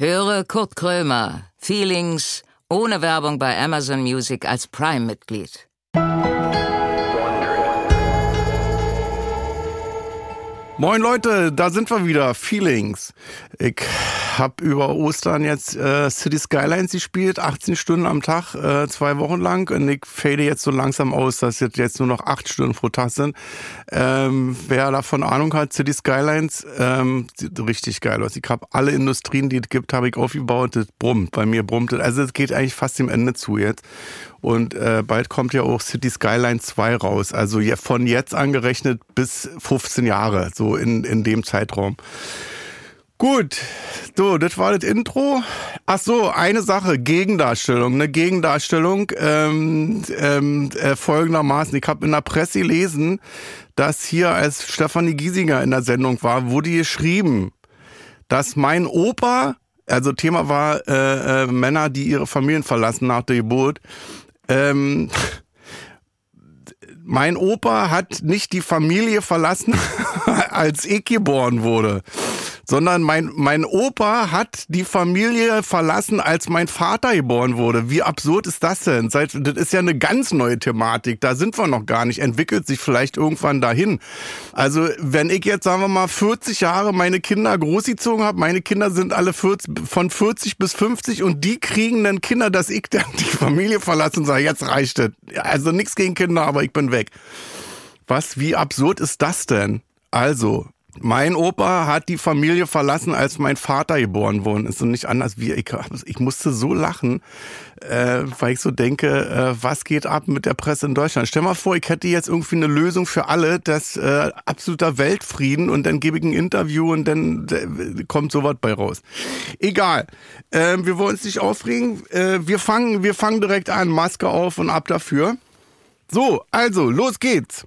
Höre Kurt Krömer, Feelings, ohne Werbung bei Amazon Music als Prime-Mitglied. Moin Leute, da sind wir wieder. Feelings. Ich habe über Ostern jetzt äh, City Skylines gespielt, 18 Stunden am Tag, äh, zwei Wochen lang. Und ich fade jetzt so langsam aus, dass jetzt, nur noch acht Stunden pro Tag sind. Ähm, wer davon Ahnung hat, City Skylines, ähm, sieht richtig geil aus. Ich habe alle Industrien, die es gibt, habe ich aufgebaut. Das brummt, bei mir brummt. Also es geht eigentlich fast dem Ende zu jetzt. Und äh, bald kommt ja auch City Skyline 2 raus. Also von jetzt angerechnet bis 15 Jahre, so in, in dem Zeitraum. Gut, so, das war das Intro. Ach so, eine Sache, Gegendarstellung. Eine Gegendarstellung ähm, ähm, äh, folgendermaßen. Ich habe in der Presse gelesen, dass hier, als Stefanie Giesinger in der Sendung war, wurde geschrieben, dass mein Opa, also Thema war äh, äh, Männer, die ihre Familien verlassen nach der Geburt, ähm, mein Opa hat nicht die Familie verlassen, als ich geboren wurde sondern mein, mein Opa hat die Familie verlassen, als mein Vater geboren wurde. Wie absurd ist das denn? Das ist ja eine ganz neue Thematik. Da sind wir noch gar nicht. Entwickelt sich vielleicht irgendwann dahin. Also, wenn ich jetzt, sagen wir mal, 40 Jahre meine Kinder großgezogen habe, meine Kinder sind alle 40, von 40 bis 50 und die kriegen dann Kinder, dass ich dann die Familie verlassen und sage, jetzt reicht es. Also nichts gegen Kinder, aber ich bin weg. Was, wie absurd ist das denn? Also, mein Opa hat die Familie verlassen, als mein Vater geboren wurde. Ist so nicht anders wie ich. Ich musste so lachen, äh, weil ich so denke, äh, was geht ab mit der Presse in Deutschland? Stell mal vor, ich hätte jetzt irgendwie eine Lösung für alle, das äh, absoluter Weltfrieden und dann gebe ich ein Interview und dann äh, kommt sowas bei raus. Egal. Äh, wir wollen uns nicht aufregen. Äh, wir fangen, wir fangen direkt an. Maske auf und ab dafür. So, also, los geht's.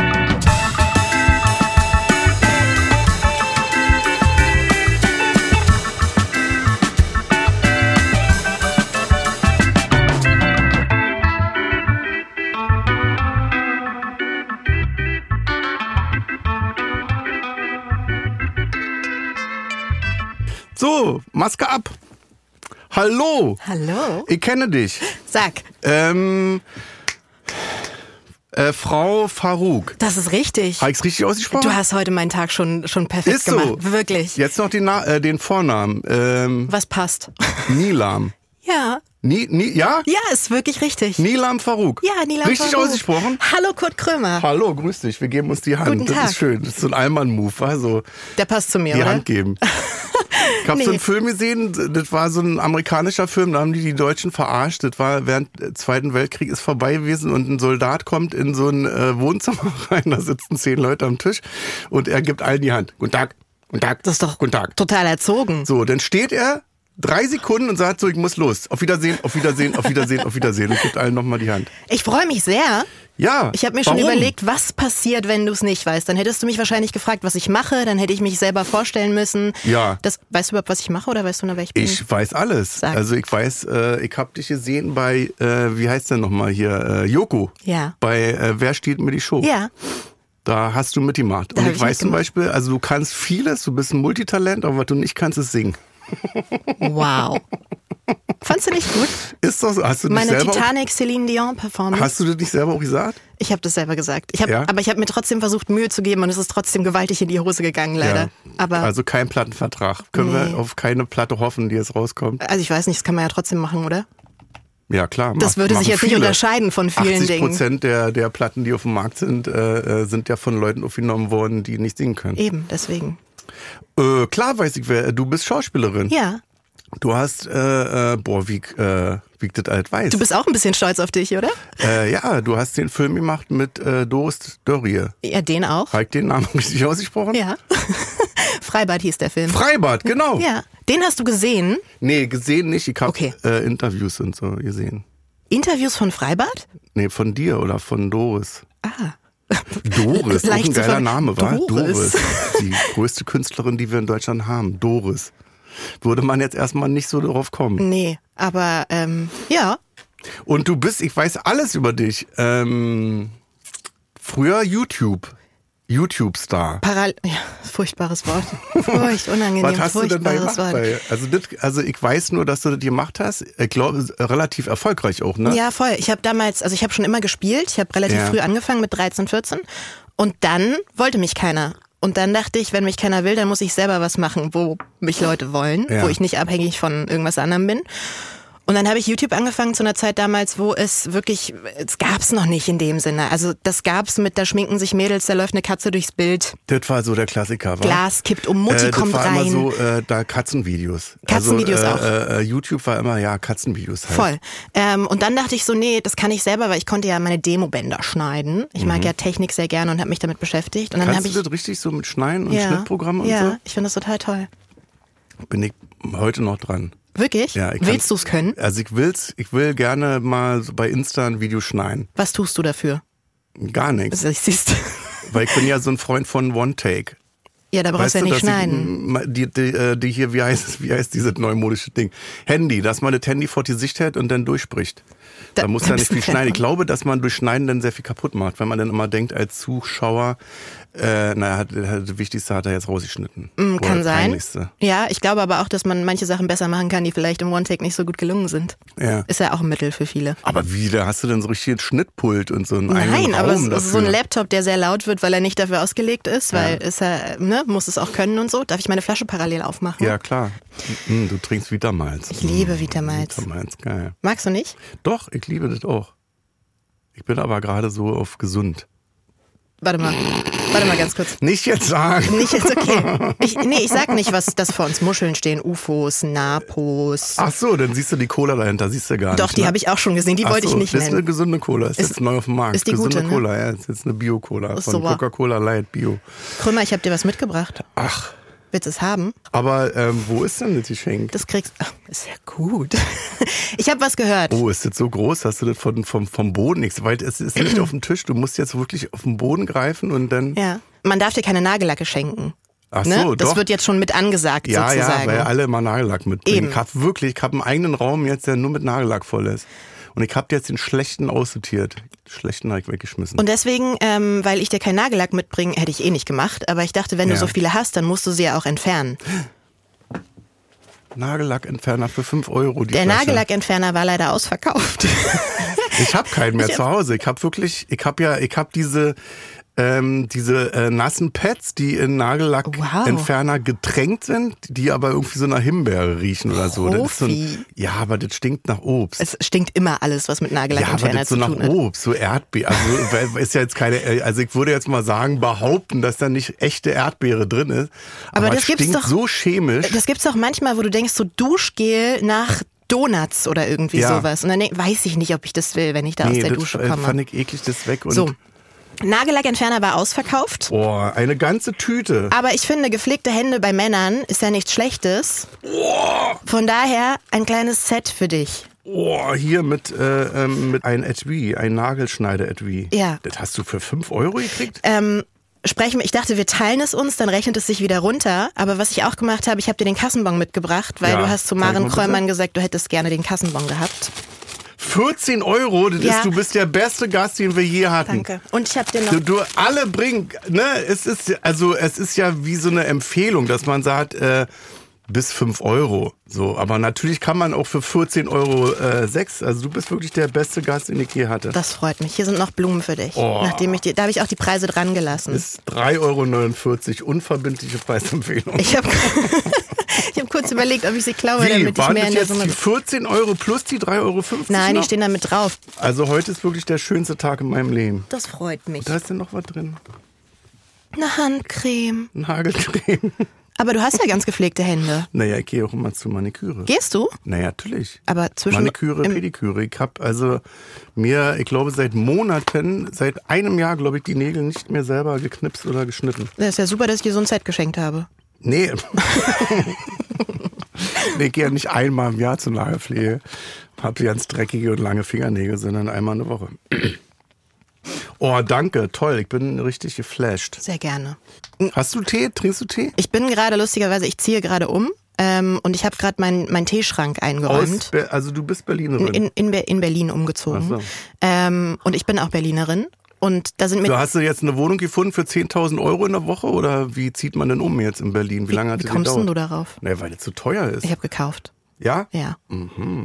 So, Maske ab. Hallo. Hallo. Ich kenne dich. Sag. Ähm, äh, Frau Farouk. Das ist richtig. Habe ich's richtig ausgesprochen? Du hast heute meinen Tag schon, schon perfekt Ist so. gemacht. Wirklich. Jetzt noch den, Na äh, den Vornamen. Ähm, Was passt? Nilam. Ja. Ni, ni, ja? Ja, ist wirklich richtig. Nilam Farouk. Ja, Nilam Richtig Farouk. ausgesprochen? Hallo Kurt Krömer. Hallo, grüß dich. Wir geben uns die Hand. Guten das Tag. ist schön. Das ist so ein Allmann-Move. Also Der passt zu mir, die oder? Hand geben. Ich habe so Nee. einen Film gesehen, das war so ein amerikanischer Film, da haben die die Deutschen verarscht. Das war während des Zweiten Weltkrieg ist vorbei gewesen und ein Soldat kommt in so ein äh, Wohnzimmer rein, da sitzen zehn Leute am Tisch und er gibt allen die Hand. Guten Tag, guten Tag, Das ist doch guten Tag. total erzogen. So, dann steht er drei Sekunden und sagt so, ich muss los. Auf Wiedersehen, auf Wiedersehen, auf Wiedersehen, auf Wiedersehen und gibt allen nochmal die Hand. Ich freue mich sehr. Ja. Ich habe mir schon warum? überlegt, was passiert, wenn du es nicht weißt. Dann hättest du mich wahrscheinlich gefragt, was ich mache. Dann hätte ich mich selber vorstellen müssen. Ja. Das, weißt du überhaupt, was ich mache oder weißt du nur, wer ich bin? Ich weiß alles. Sag. Also ich weiß, äh, ich habe dich gesehen bei, äh, wie heißt der nochmal hier, äh, Joko. Ja. Bei äh, Wer steht mir die Show? Ja. Da hast du mitgemacht. Da Und ich ich weiß zum. Beispiel, also du kannst vieles, du bist ein Multitalent, aber was du nicht kannst, ist singen. Wow. Fandst du nicht gut? Ist das so? Hast du dich Meine selber Titanic Celine Dion Performance. Hast du das nicht selber auch gesagt? Ich habe das selber gesagt. Ich hab, Ja? Aber ich habe mir trotzdem versucht, Mühe zu geben und es ist trotzdem gewaltig in die Hose gegangen, leider. Aber also, also kein Plattenvertrag. Können Nee. wir auf keine Platte hoffen, die jetzt rauskommt? ich weiß nicht, das kann man ja trotzdem machen, oder? Ja, klar. Das würde sich jetzt nicht viele. unterscheiden von vielen 80 Dingen. Prozent der, der Platten, die auf dem Markt sind, äh, äh, sind ja von Leuten aufgenommen worden, die nicht singen können. Eben, deswegen. Äh, klar weiß ich, wer. Du bist Schauspielerin. Ja. Du hast, äh, äh, boah, wie, äh, wie ich das alt weiß. Du bist auch ein bisschen stolz auf dich, oder? äh, ja, du hast den Film gemacht mit äh, Doris Dörrie. Ja, den auch. Habe ich den Namen richtig ausgesprochen? Ja. Freibad hieß der Film. Freibad, genau. Ja. Den hast du gesehen. Nee, gesehen nicht. Ich habe Okay. äh, Interviews und so gesehen. Interviews von Freibad? Nee, von dir oder von Doris. Ah. Doris, auch Leicht ein geiler Name, war? Doris. Die größte Künstlerin, die wir in Deutschland haben. Doris. Würde man jetzt erstmal nicht so darauf kommen. Nee, aber ähm, ja. Und du bist, ich weiß alles über dich. Ähm, früher YouTube. YouTube-Star. Paral ja, furchtbares Wort. Furcht, unangenehm, Was hast du denn da furchtbares gemacht? Also, das, also ich weiß nur, dass du das gemacht hast. Ich glaube, relativ erfolgreich auch, ne? Ja, voll. Ich habe damals, also ich habe schon immer gespielt. Ich habe relativ Ja. früh angefangen mit 13, 14. Und dann wollte mich keiner. Und dann dachte ich, wenn mich keiner will, dann muss ich selber was machen, wo mich Leute wollen, Ja. wo ich nicht abhängig von irgendwas anderem bin. Und dann habe ich YouTube angefangen zu einer Zeit damals, wo es wirklich, es gab's noch nicht in dem Sinne. Also das gab's mit, da schminken sich Mädels, da läuft eine Katze durchs Bild, Das war so der Klassiker, war? Glas kippt um, Mutti äh, das kommt war rein. immer so, äh, da Katzenvideos. Katzenvideos also, auch. äh, äh, YouTube war immer, ja, Katzenvideos halt. Voll. Ähm, und dann dachte ich so, nee, das kann ich selber, weil ich konnte ja meine Demobänder schneiden. Ich mag ja Technik sehr gerne und habe mich damit beschäftigt. Und dann habe Mhm. Kannst ich du das richtig so mit Schneiden und ja, Schnittprogrammen und ja, ich finde das total toll. so? Bin ich heute noch dran. Wirklich? Ja, ich Willst du es können? Also ich will's, ich will gerne mal so bei Insta ein Video schneiden. Was tust du dafür? Gar nichts. Das siehst Weil ich bin ja so ein Freund von One Take. Ja, da brauchst Weißt du ja nicht schneiden. Ich, die, die, äh, die hier, wie heißt es, wie heißt dieses neumodische Ding? Handy, dass man das Handy vor die Sicht hält und dann durchspricht. Da, muss ja nicht viel schneiden. Ich glaube, dass man durch Schneiden dann sehr viel kaputt macht, wenn man dann immer denkt als Zuschauer, äh, naja, hat, hat, das Wichtigste hat er jetzt rausgeschnitten. Mm, Kann sein. Ja, ich glaube aber auch, dass man manche Sachen besser machen kann, die vielleicht im One-Take nicht so gut gelungen sind. Ja. Ist ja auch ein Mittel für viele. Aber wie, da hast du denn so richtig ein Schnittpult und so einen Nein, eigenen aber Raum so ein. Laptop, der sehr laut wird, weil er nicht dafür ausgelegt ist, weil ist er, ne, muss es auch können und so. Darf ich meine Flasche parallel aufmachen? Ja, klar. Mm, Du trinkst Vitamals. Ich liebe Vitamals. Vitamals, geil. Magst du nicht? Doch, ich liebe das auch. Ich bin aber gerade so auf gesund. Warte mal. Warte mal ganz kurz. Nicht jetzt sagen. Nicht jetzt okay. Ich, nee, ich sag nicht, was das vor uns Muscheln stehen. UFOs, Napos. Ach so, dann siehst du die Cola dahinter, siehst du gar Doch, nicht. die ne? habe ich auch schon gesehen. Die Ach wollte ich so, nicht Das ist eine nennen. gesunde Cola, ist, Ist- jetzt neu auf dem Markt. ist die gesunde gute, ne? Cola, ja, ist jetzt eine Bio-Cola von. Coca-Cola Light Bio. Krümmer, ich habe dir was mitgebracht. Ach, Willst du es haben? aber ähm, wo ist denn das Geschenk? Das kriegst Ach, ist ja gut. Ich habe was gehört. Oh, ist das so groß? Hast du das von, vom, vom Boden nichts? Weil es ist nicht auf dem Tisch. Du musst jetzt wirklich auf den Boden greifen und dann. Ja. Man darf dir keine Nagellacke schenken. Ach Ne? so, das doch. wird jetzt schon mit angesagt, ja, sozusagen. ja, weil alle immer Nagellack mitbringen. Eben. Ich habe wirklich, ich habe einen eigenen Raum jetzt, der nur mit Nagellack voll ist. Und ich habe jetzt den schlechten aussortiert. Den schlechten habe ich weggeschmissen. Und deswegen, ähm, weil ich dir keinen Nagellack mitbringe, hätte ich eh nicht gemacht. Aber ich dachte, wenn Ja. du so viele hast, dann musst du sie ja auch entfernen. Nagellackentferner für 5 Euro. Die Der Flasche. Nagellackentferner war leider ausverkauft. Ich habe keinen mehr Ich zu Hause. Ich habe wirklich, ich habe ja, ich habe diese ähm, diese äh, nassen Pads, die in Nagellackentferner getränkt sind, die aber irgendwie so nach Himbeere riechen oder so. Das ist so ein, ja, aber das stinkt nach Obst. es stinkt immer alles, was mit ja, Nagellackentferner so zu nach tun hat. Obst, so Erdbeere. Also ist ja jetzt keine, äh, also ich würde jetzt mal sagen, behaupten, dass da nicht echte Erdbeere drin ist. Aber Aber, das stinkt doch- so chemisch. Das gibt's auch manchmal, wo du denkst, so Duschgel nach Donuts oder irgendwie Ja. sowas. Und dann denk, weiß ich nicht, ob ich das will, wenn ich da aus nee, der das Dusche äh, komme. fand ich eklig, das weg. Und, so. Nagellackentferner war ausverkauft. Boah, eine ganze Tüte. Aber ich finde, gepflegte Hände bei Männern ist ja nichts Schlechtes. Von daher ein kleines Set für dich. Oh, hier mit, äh, ähm, mit einem Etui, ein Nagelschneider-Etui. Ja. Das hast du für 5 Euro gekriegt? Ähm, sprechen wir, ich dachte, wir teilen es uns, dann rechnet es sich wieder runter. Aber was ich auch gemacht habe, ich habe dir den Kassenbon mitgebracht, weil Ja, du hast zu Maren. Kräumann gesagt, du hättest gerne den Kassenbon gehabt. 14 Euro, das Ja. ist, du bist der beste Gast, den wir je hatten. Danke. Und ich habe dir noch Du, du alle bringen, ne, es ist, also es ist ja wie so eine Empfehlung, dass man sagt, äh, bis 5 Euro. So, aber natürlich kann man auch für 14 Euro äh, 6. Also du bist wirklich der beste Gast, den ich je hatte. Das freut mich. Hier sind noch Blumen für dich. Oh. Nachdem ich die, da habe ich auch die Preise dran gelassen. ist 3,49 Euro, unverbindliche Preisempfehlung. Ich habe ich hab kurz überlegt, ob ich sie klaue, Wie, damit ich mehr in der Summe. die 14 Euro plus die 3,50 Euro? Nein, die stehen da mit drauf. Also heute ist wirklich der schönste Tag in meinem Leben. Das freut mich. Da ist denn noch was drin? Eine Handcreme. Ein Hagelcreme. Aber du hast ja ganz gepflegte Hände. Naja, ich gehe auch immer zur Maniküre. Gehst du? Naja, natürlich. Aber zwischen Maniküre, Pediküre. Ich habe also mir, ich glaube, seit Monaten, seit einem Jahr, glaube ich, die Nägel nicht mehr selber geknipst oder geschnitten. Das ist ja super, dass ich dir so ein Set geschenkt habe. Nee. Nee, ich gehe ja nicht einmal im Jahr zur Nagelpflege. Hab ganz dreckige und lange Fingernägel, sondern einmal eine Woche. Oh, danke, toll. Ich bin richtig geflasht. Sehr gerne. Hast du Tee? Trinkst du Tee? Ich bin gerade lustigerweise, ich ziehe gerade um ähm, und ich habe gerade meinen mein Teeschrank eingeräumt. Aus also du bist Berlinerin. In, in, in Berlin umgezogen. So. Ähm, und ich bin auch Berlinerin. Und da sind so, hast du jetzt eine Wohnung gefunden für 10.000 Euro in der Woche oder wie zieht man denn um jetzt in Berlin? Wie, lange hat wie kommst denn du darauf? Nee, weil es zu teuer ist. Ich habe gekauft. Ja? Ja.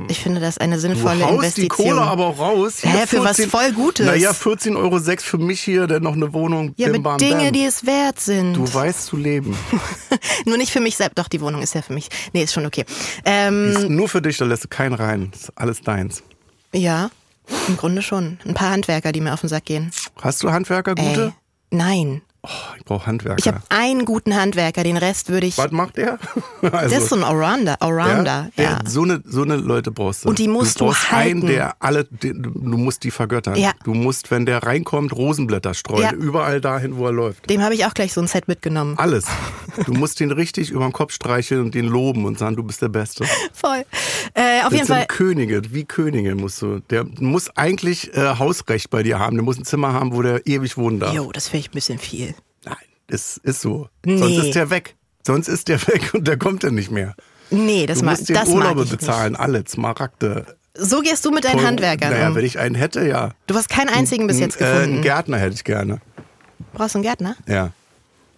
Ich finde das eine Du sinnvolle haust Investition. die Kohle aber auch raus. Hier Hä, für was voll Gutes. Naja, 14,06 Euro für mich hier, dann noch eine Wohnung. ja, bim, mit bam, Dinge, bam. die es wert sind. Du weißt zu leben. Nur nicht für mich selbst. Doch, die Wohnung ist ja für mich. Nee, ist schon okay. Ähm, Ist nur für dich, da lässt du keinen rein. ist alles deins. ja, im Grunde schon. Ein paar Handwerker, die mir auf den Sack gehen. Hast du Handwerker gute? Ey, nein. Oh, ich brauche Handwerker. Ich habe einen guten Handwerker, den Rest würde ich. Was macht der? Also, Das ist so ein Allrounder. Allrounder, der, ja. der, so, eine, so eine Leute brauchst du. Und die musst du du brauchst halten. einen, der alle, den, du musst die vergöttern. Ja. Du musst, wenn der reinkommt, Rosenblätter streuen. Ja. Überall dahin, wo er läuft. Dem habe ich auch gleich so ein Set mitgenommen. Alles. Du musst den richtig über den Kopf streicheln und den loben und sagen, du bist der Beste. Voll. Äh, auf Das jeden sind Fall. Könige, wie Könige musst du. Der muss eigentlich äh, Hausrecht bei dir haben. Der muss ein Zimmer haben, wo der ewig wohnen darf. Jo, das finde ich ein bisschen viel. Das ist so. Nee. Sonst ist der weg. Sonst ist der weg und der kommt dann nicht mehr. Nee, das, Du mag, musst den das mag Urlaube ich bezahlen, alle, Smaragde. nicht. So gehst du mit deinen Teure- Handwerkern Naja, um. wenn ich einen hätte, ja. Du hast keinen einzigen bis jetzt Äh, einen gefunden. Gärtner hätte ich gerne. Brauchst du einen Gärtner? Ja.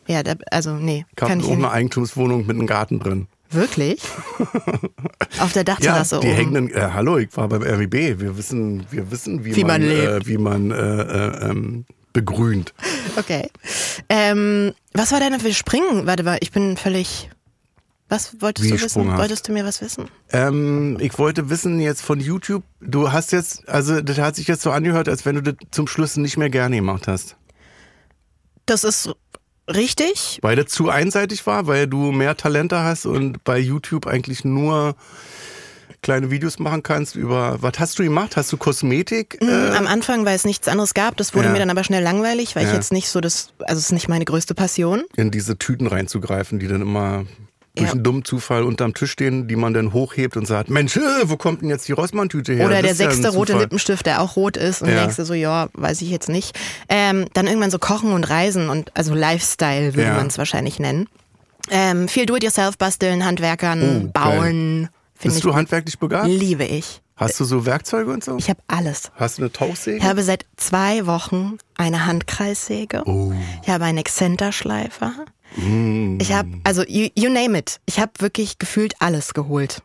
Ja, da, also nee, Ich habe ja eine nicht. Eigentumswohnung mit einem Garten drin. Wirklich? Auf der Ja, Dachterrasse die oben. hängenden. Äh, hallo, ich war beim RWB. Wir wissen, wir wissen, wie, Wie man lebt. Äh, wie man äh, äh, ähm, begrünt. Okay. Ähm, was war deine für Springen? Warte mal, ich bin völlig. Was wolltest Wie du wissen? Wolltest du mir was wissen? Ähm, ich wollte wissen jetzt von YouTube. Du hast jetzt, also das hat sich jetzt so angehört, als wenn du das zum Schluss nicht mehr gerne gemacht hast. Das ist richtig. Weil das zu einseitig war, weil du mehr Talente hast und bei YouTube eigentlich nur kleine Videos machen kannst über, was hast du gemacht? Hast du Kosmetik? Äh, Am Anfang, weil es nichts anderes gab, das wurde Ja. mir dann aber schnell langweilig, weil ich Ja. jetzt nicht so das, also es ist nicht meine größte Passion. in diese Tüten reinzugreifen, die dann immer durch Ja. einen dummen Zufall unterm Tisch stehen, die man dann hochhebt und sagt, Mensch, äh, wo kommt denn jetzt die Rossmann-Tüte her? Oder der ist ja sechste rote. Lippenstift, der auch rot ist und Ja. denkst du so, ja, weiß ich jetzt nicht. Ähm, dann irgendwann so Kochen und Reisen und also Lifestyle würde Ja. man es wahrscheinlich nennen. Ähm, viel Do-it-yourself basteln, Handwerkern, Oh, bauen. Finde Bist du handwerklich begabt? liebe ich. Hast du so Werkzeuge und so? Ich habe alles. Hast du eine Tauchsäge? Ich habe seit zwei Wochen eine Handkreissäge. Oh. Ich habe einen Exzenterschleifer. Mm. Ich habe, also you, you name it. Ich habe wirklich gefühlt alles geholt.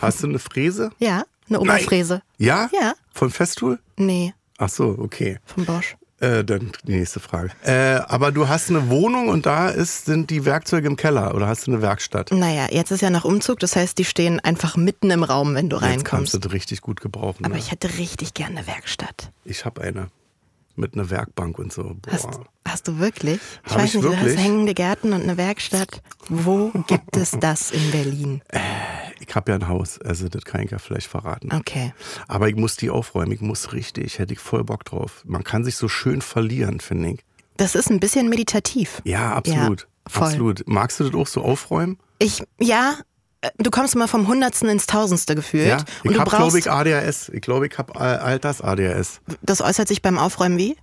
Hast du eine Fräse? Ja, eine Oberfräse. Ja? Ja. Von Festool? Nee, Ach so, okay. von Bosch. Äh, dann die nächste Frage. Äh, aber du hast eine Wohnung und da ist, sind die Werkzeuge im Keller oder hast du eine Werkstatt? Naja, jetzt ist ja noch Umzug, das heißt, die stehen einfach mitten im Raum, wenn du Jetzt kannst reinkommst. du das richtig gut gebrauchen. Aber ne? ich hätte richtig gerne eine Werkstatt. ich habe eine. Mit einer Werkbank und so. Boah. Hast, hast du wirklich? Ich Hab weiß ich nicht, du wirklich? hast hängende Gärten und eine Werkstatt. Wo gibt es das in Berlin? Ich habe ja ein Haus, also das kann ich ja vielleicht verraten. Okay. Aber ich muss die aufräumen, ich muss richtig, hätte ich voll Bock drauf. Man kann sich so schön verlieren, finde ich. Das ist ein bisschen meditativ. Ja, absolut. Ja, voll. absolut. Magst du das auch so aufräumen? Ich, ja, äh, du kommst immer vom Hundertsten ins Tausendste gefühlt. Ja. Ich habe, glaube ich, ADHS. Ich glaube, ich habe Alters-ADHS. das äußert sich beim Aufräumen wie?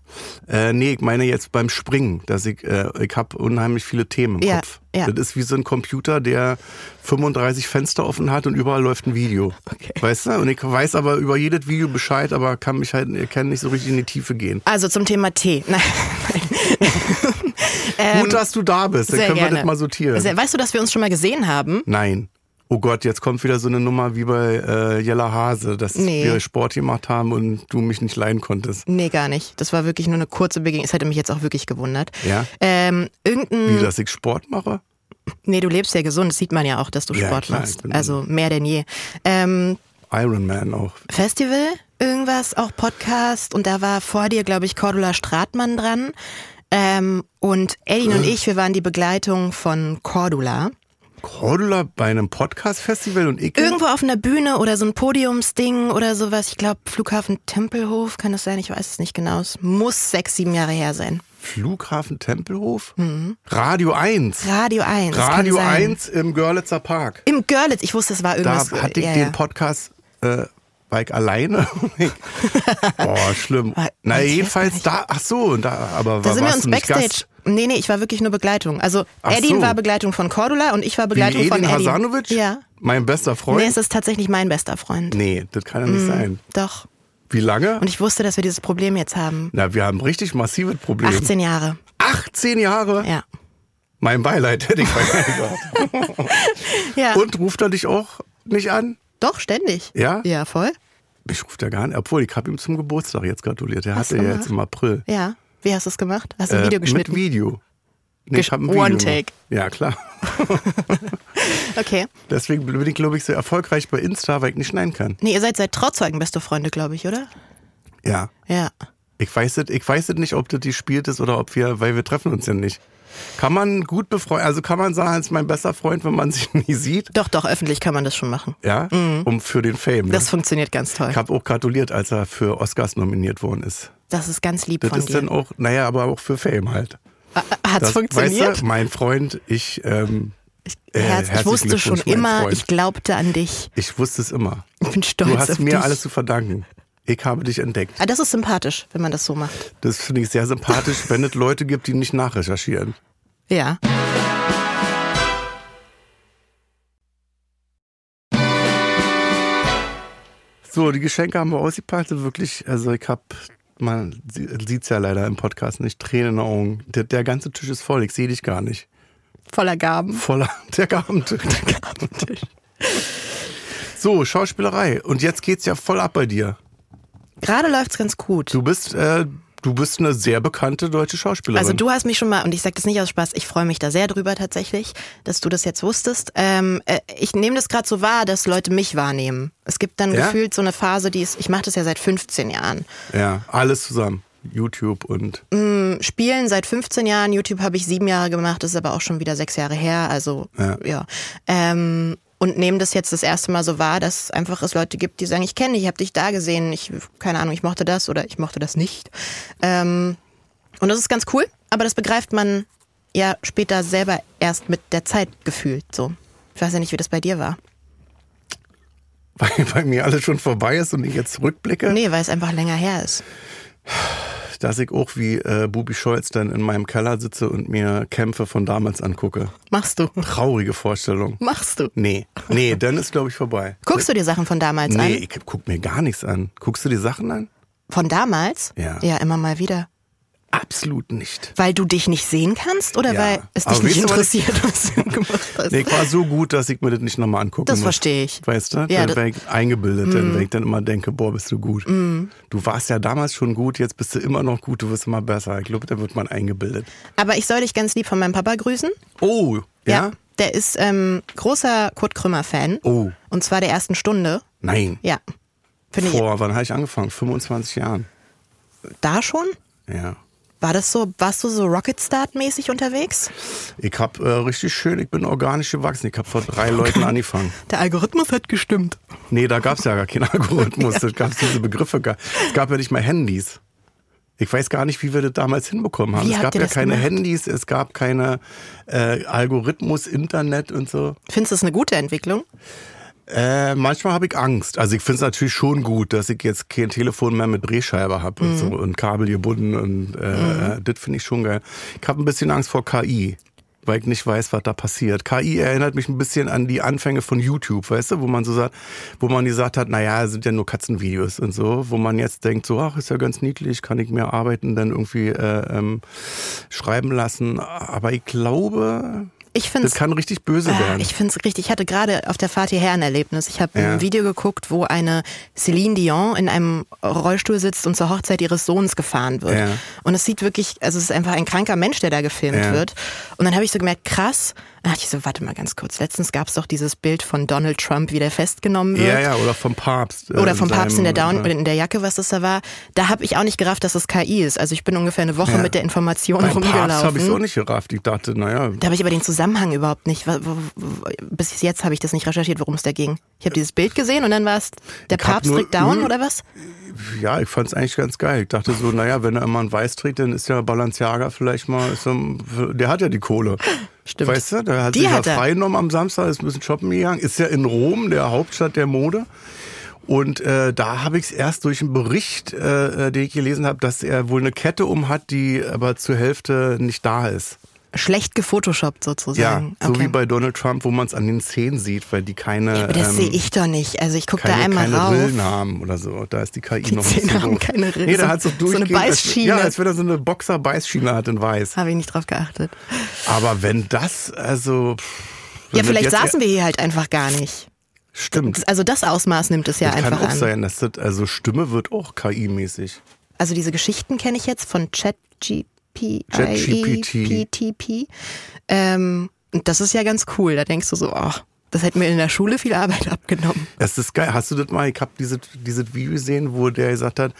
Äh, nee, ich meine jetzt beim Springen, dass ich, äh, ich habe unheimlich viele Themen im Ja, Kopf. ja. Das ist wie so ein Computer, der 35 Fenster offen hat und überall läuft ein Video. Okay. Weißt du? Und ich weiß aber über jedes Video Bescheid, aber kann mich halt, kann nicht so richtig in die Tiefe gehen. Also zum Thema Tee. Nein. Gut, dass du da bist, dann können wir gerne. das mal sortieren. Weißt du, dass wir uns schon mal gesehen haben? Nein. Oh Gott, jetzt kommt wieder so eine Nummer wie bei äh, Jella Hase, dass Nee. wir Sport gemacht haben und du mich nicht leiden konntest. Nee, gar nicht. Das war wirklich nur eine kurze Begegnung. Es hätte mich jetzt auch wirklich gewundert. Ja? Ähm, irgendein. Wie, dass ich Sport mache? Nee, du lebst ja gesund. Das sieht man ja auch, dass du Ja, Sport klar, machst. Also mehr denn je. Ähm, Iron Man auch. Festival, irgendwas, auch Podcast. Und da war vor dir, glaube ich, Cordula Stratmann dran. Ähm, und Edin und ich, wir waren die Begleitung von Cordula. Cordula bei einem Podcast-Festival und ich. Irgendwo auf einer Bühne oder so ein Podiumsding oder sowas. Ich glaube, Flughafen Tempelhof, kann das sein? Ich weiß es nicht genau. Es muss sechs, sieben Jahre her sein. Flughafen Tempelhof? Radio 1. Radio 1. Mhm. kann Radio sein. 1 im Görlitzer Park. Im Görlitz. Ich wusste, es war Da irgendwas. hatte ich ja, den. Podcast äh, war ich alleine. Boah, schlimm. War- Na, jedenfalls da, ach so, da, aber Da war, sind wir uns Backstage. Nee, nee, ich war wirklich nur Begleitung. Also Ach Edin so. war Begleitung von Cordula und ich war Begleitung Wie von Edin Edin. Hasanovic? Ja. Mein bester Freund? Nee, es ist tatsächlich mein bester Freund. Nee, das kann ja nicht sein. Doch. Wie lange? Und ich wusste, dass wir dieses Problem jetzt haben. Na, wir haben richtig massives Problem. 18 Jahre. 18 Jahre? Ja. Mein Beileid, hätte ich gesagt. Ja. Und ruft er dich auch nicht an? Doch, ständig. Ja? Ja, voll. Ich rufe da gar nicht. Obwohl, ich habe ihm zum Geburtstag jetzt gratuliert. Der Hast hatte ja jetzt im April. Ja. Wie hast du es gemacht? Hast du ein Äh, Video geschnitten? Mit Video. Nee, ich Gesch- hab ein Video One gemacht. take. Ja, klar. Okay. Deswegen bin ich, glaube ich, so erfolgreich bei Insta, weil ich nicht schneiden kann. Nee, ihr seid seit Trauzeugen beste Freunde, glaube ich, oder? Ja. Ja. Ich weiß es, ich weiß es nicht, ob das gespielt ist oder ob wir, weil wir treffen uns ja nicht. Kann man gut befreundet, also kann man sagen, ist mein bester Freund, wenn man sich nie sieht? Doch, doch, öffentlich kann man das schon machen. Ja? Um für den Fame. Ne? Das funktioniert ganz toll. Ich habe auch gratuliert, als er für Oscars nominiert worden ist. Das ist ganz lieb Das von ist dir. dann auch, naja, aber auch für Fame halt. Hat's Das, funktioniert? Weißt du, mein Freund, ich, ähm, äh, Herz, ich wusste schon immer, Freund. ich glaubte an dich. ich wusste es immer. Ich bin stolz Du hast auf mir dich. alles zu verdanken. Ich habe dich entdeckt. Ah, das ist sympathisch, wenn man das so macht. Das finde ich sehr sympathisch, wenn es Leute gibt, die nicht nachrecherchieren. Ja. So, die Geschenke haben wir ausgepackt. und Wirklich, also ich habe, man sieht es ja leider im Podcast nicht, Tränen in den Augen. Der, der ganze Tisch ist voll, ich sehe dich gar nicht. Voller Gaben. Voller, der Gabentisch. So, Schauspielerei. Und jetzt geht's ja voll ab bei dir. Gerade läuft's ganz gut. Du bist, äh, du bist eine sehr bekannte deutsche Schauspielerin. Also du hast mich schon mal, und ich sage das nicht aus Spaß, ich freue mich da sehr drüber tatsächlich, dass du das jetzt wusstest. Ähm, äh, ich nehme das gerade so wahr, dass Leute mich wahrnehmen. Es gibt dann Ja? gefühlt so eine Phase, die ist, ich mache das ja seit 15 Jahren. Ja, alles zusammen. YouTube und Spielen seit 15 Jahren, YouTube habe ich sieben Jahre gemacht, das ist aber auch schon wieder sechs Jahre her, also Ja. ja. Ähm, und nehme das jetzt das erste Mal so wahr, dass einfach es Leute gibt, die sagen, ich kenne dich, ich habe dich da gesehen, ich, keine Ahnung, ich mochte das oder ich mochte das nicht. Ähm, und das ist ganz cool, aber das begreift man ja später selber erst mit der Zeit gefühlt so. Ich weiß ja nicht, wie das bei dir war. weil bei mir alles schon vorbei ist und ich jetzt zurückblicke, Nee, weil es einfach länger her ist. Dass ich auch wie äh, Bubi Scholz dann in meinem Keller sitze und mir Kämpfe von damals angucke. Machst du. Traurige Vorstellung. Machst du. Nee, nee, dann ist glaube ich vorbei. Guckst du dir Sachen von damals Nee, an? ich guck mir gar nichts an. Guckst du die Sachen an? Von damals? Ja. Ja, immer mal wieder. Absolut nicht. Weil du dich nicht sehen kannst oder Ja. weil es dich Aber nicht weißt du, was ich- interessiert, was du gemacht hast? Nee, ich war so gut, dass ich mir das nicht nochmal angucken Das muss. verstehe ich. Weißt du? Ja, dann wäre ich eingebildet, dann wenn ich dann immer denke, boah, bist du gut. Du warst ja damals schon gut, jetzt bist du immer noch gut, du wirst immer besser. Ich glaube, da wird man eingebildet. Aber ich soll dich ganz lieb von meinem Papa grüßen. Oh, ja? Der ist ähm, großer Kurt Krümmer-Fan. Oh, Und zwar der ersten Stunde. nein. Ja. Finde ich Vor, wann habe ich angefangen? 25 Jahren. da schon? Ja. War das so, warst du so Rocket Start-mäßig unterwegs? Ich habe äh, richtig schön, ich bin organisch gewachsen. Ich habe vor drei Leuten angefangen. Der Algorithmus hat gestimmt. Nee, da gab's ja gar keinen Algorithmus. Da gab's diese Begriffe gar. Es gab ja nicht mal Handys. Ich weiß gar nicht, wie wir das damals hinbekommen haben. Wie es gab ja keine gemacht? Handys, es gab keine äh, Algorithmus, Internet und so. Findest du das eine gute Entwicklung? Äh, manchmal habe ich Angst. Also ich finde es natürlich schon gut, dass ich jetzt kein Telefon mehr mit Drehscheibe habe und so und Kabel gebunden und äh, äh, das finde ich schon geil. Ich habe ein bisschen Angst vor KI, weil ich nicht weiß, was da passiert. KI erinnert mich ein bisschen an die Anfänge von YouTube, weißt du, wo man so sagt, wo man gesagt hat, naja, sind ja nur Katzenvideos und so, wo man jetzt denkt, so, ach, ist ja ganz niedlich, kann ich mir arbeiten, dann irgendwie äh, ähm, schreiben lassen. Aber ich glaube, Ich finde das kann richtig böse Ah, werden. Ich finde es richtig. Ich hatte gerade auf der Fahrt hierher ein Erlebnis. Ich habe Ja. ein Video geguckt, wo eine Celine Dion in einem Rollstuhl sitzt und zur Hochzeit ihres Sohns gefahren wird. Ja. Und es sieht wirklich, also es ist einfach ein kranker Mensch, der da gefilmt Ja. wird. Und dann habe ich so gemerkt, krass. Dann dachte ich so, warte mal ganz kurz. Letztens gab es doch dieses Bild von Donald Trump, wie der festgenommen wird. ja, ja, oder vom Papst. äh, Oder vom Papst in der, Down, äh, in der Jacke, was das da war. Da habe ich auch nicht gerafft, dass es KI ist. Also ich bin ungefähr eine Woche Ja. mit der Information Beim Papst rumgelaufen. habe ich es auch nicht gerafft. Ich dachte, naja, Da habe ich aber den Zusammenhang überhaupt nicht. Bis jetzt habe ich das nicht recherchiert, worum es da ging. Ich habe dieses Bild gesehen und dann war es, der Ich Papst nur trägt down oder was? Ja, ich fand's eigentlich ganz geil. Ich dachte so, naja, wenn er immer ein Weiß trägt, dann ist ja Balenciaga vielleicht mal, er, der hat ja die Kohle. Stimmt. Weißt du, der hat Die sich ja hat er. freigenommen am Samstag, ist ein bisschen shoppen gegangen, ist ja in Rom, der Hauptstadt der Mode. Und äh, da habe ich es erst durch einen Bericht, äh, den ich gelesen habe, dass er wohl eine Kette um hat, die aber zur Hälfte nicht da ist. Schlecht gefotoshoppt Ja, sozusagen. so okay. wie bei Donald Trump, wo man es an den Zähnen sieht, weil die keine, Aber das ähm, sehe ich doch nicht. Also ich gucke da einmal keine rauf. Rillen haben oder so. Da ist die KI Die noch nicht Zähne haben keine Rillen. Nee, da hat so so eine Beißschiene. Als, ja, als wenn er so eine Boxer-Beißschiene hat in weiß. Habe ich nicht drauf geachtet. Aber wenn das, also... wenn Ja, vielleicht saßen wir hier halt einfach gar nicht. Stimmt. Also das Ausmaß nimmt es ja das kann einfach auch an. sein, dass das, also Stimme wird auch KI-mäßig. Also diese Geschichten kenne ich jetzt von ChatGPT. ChatGPT. PTP. Ähm, und das ist ja ganz cool. Da denkst du so, oh, das hätte mir in der Schule viel Arbeit abgenommen. Das ist geil. Hast du das mal, ich habe dieses, dieses Video gesehen, wo der gesagt hat,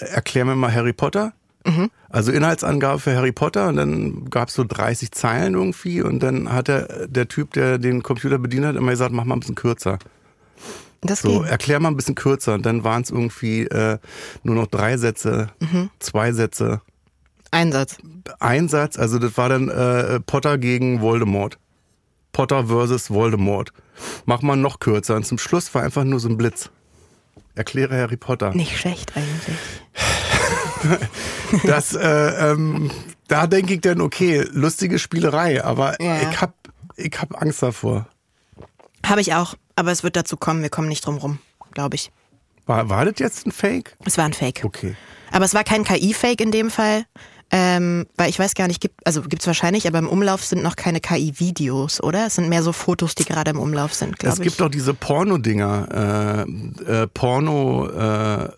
erklär mir mal Harry Potter. Mhm. Also Inhaltsangabe für Harry Potter und dann gab es so 30 Zeilen irgendwie und dann hat der, der Typ, der den Computer bedient hat, immer gesagt, mach mal ein bisschen kürzer. Das So, geht. erklär mal ein bisschen kürzer. Und dann waren es irgendwie äh, nur noch drei Sätze, Mhm. zwei Sätze, Einsatz. ein Satz. Also das war dann äh, Potter gegen Voldemort. Potter versus Voldemort. Mach mal noch kürzer. Und zum Schluss war einfach nur so ein Blitz. Erkläre Harry Potter. Nicht schlecht eigentlich. Das, äh, ähm, da denke ich dann, okay, lustige Spielerei, aber Ja. ich hab, ich hab Angst davor. Habe ich auch. Aber es wird dazu kommen. Wir kommen nicht drum rum, glaube ich. War, war das jetzt ein Fake? Es war ein Fake. Okay. Aber es war kein KI-Fake in dem Fall. Ähm, weil ich weiß gar nicht, gibt, also gibt's wahrscheinlich, aber im Umlauf sind noch keine KI-Videos, oder? Es sind mehr so Fotos, die gerade im Umlauf sind, glaube Es ich. gibt doch diese Porno-Dinger, äh, äh, Porno, äh,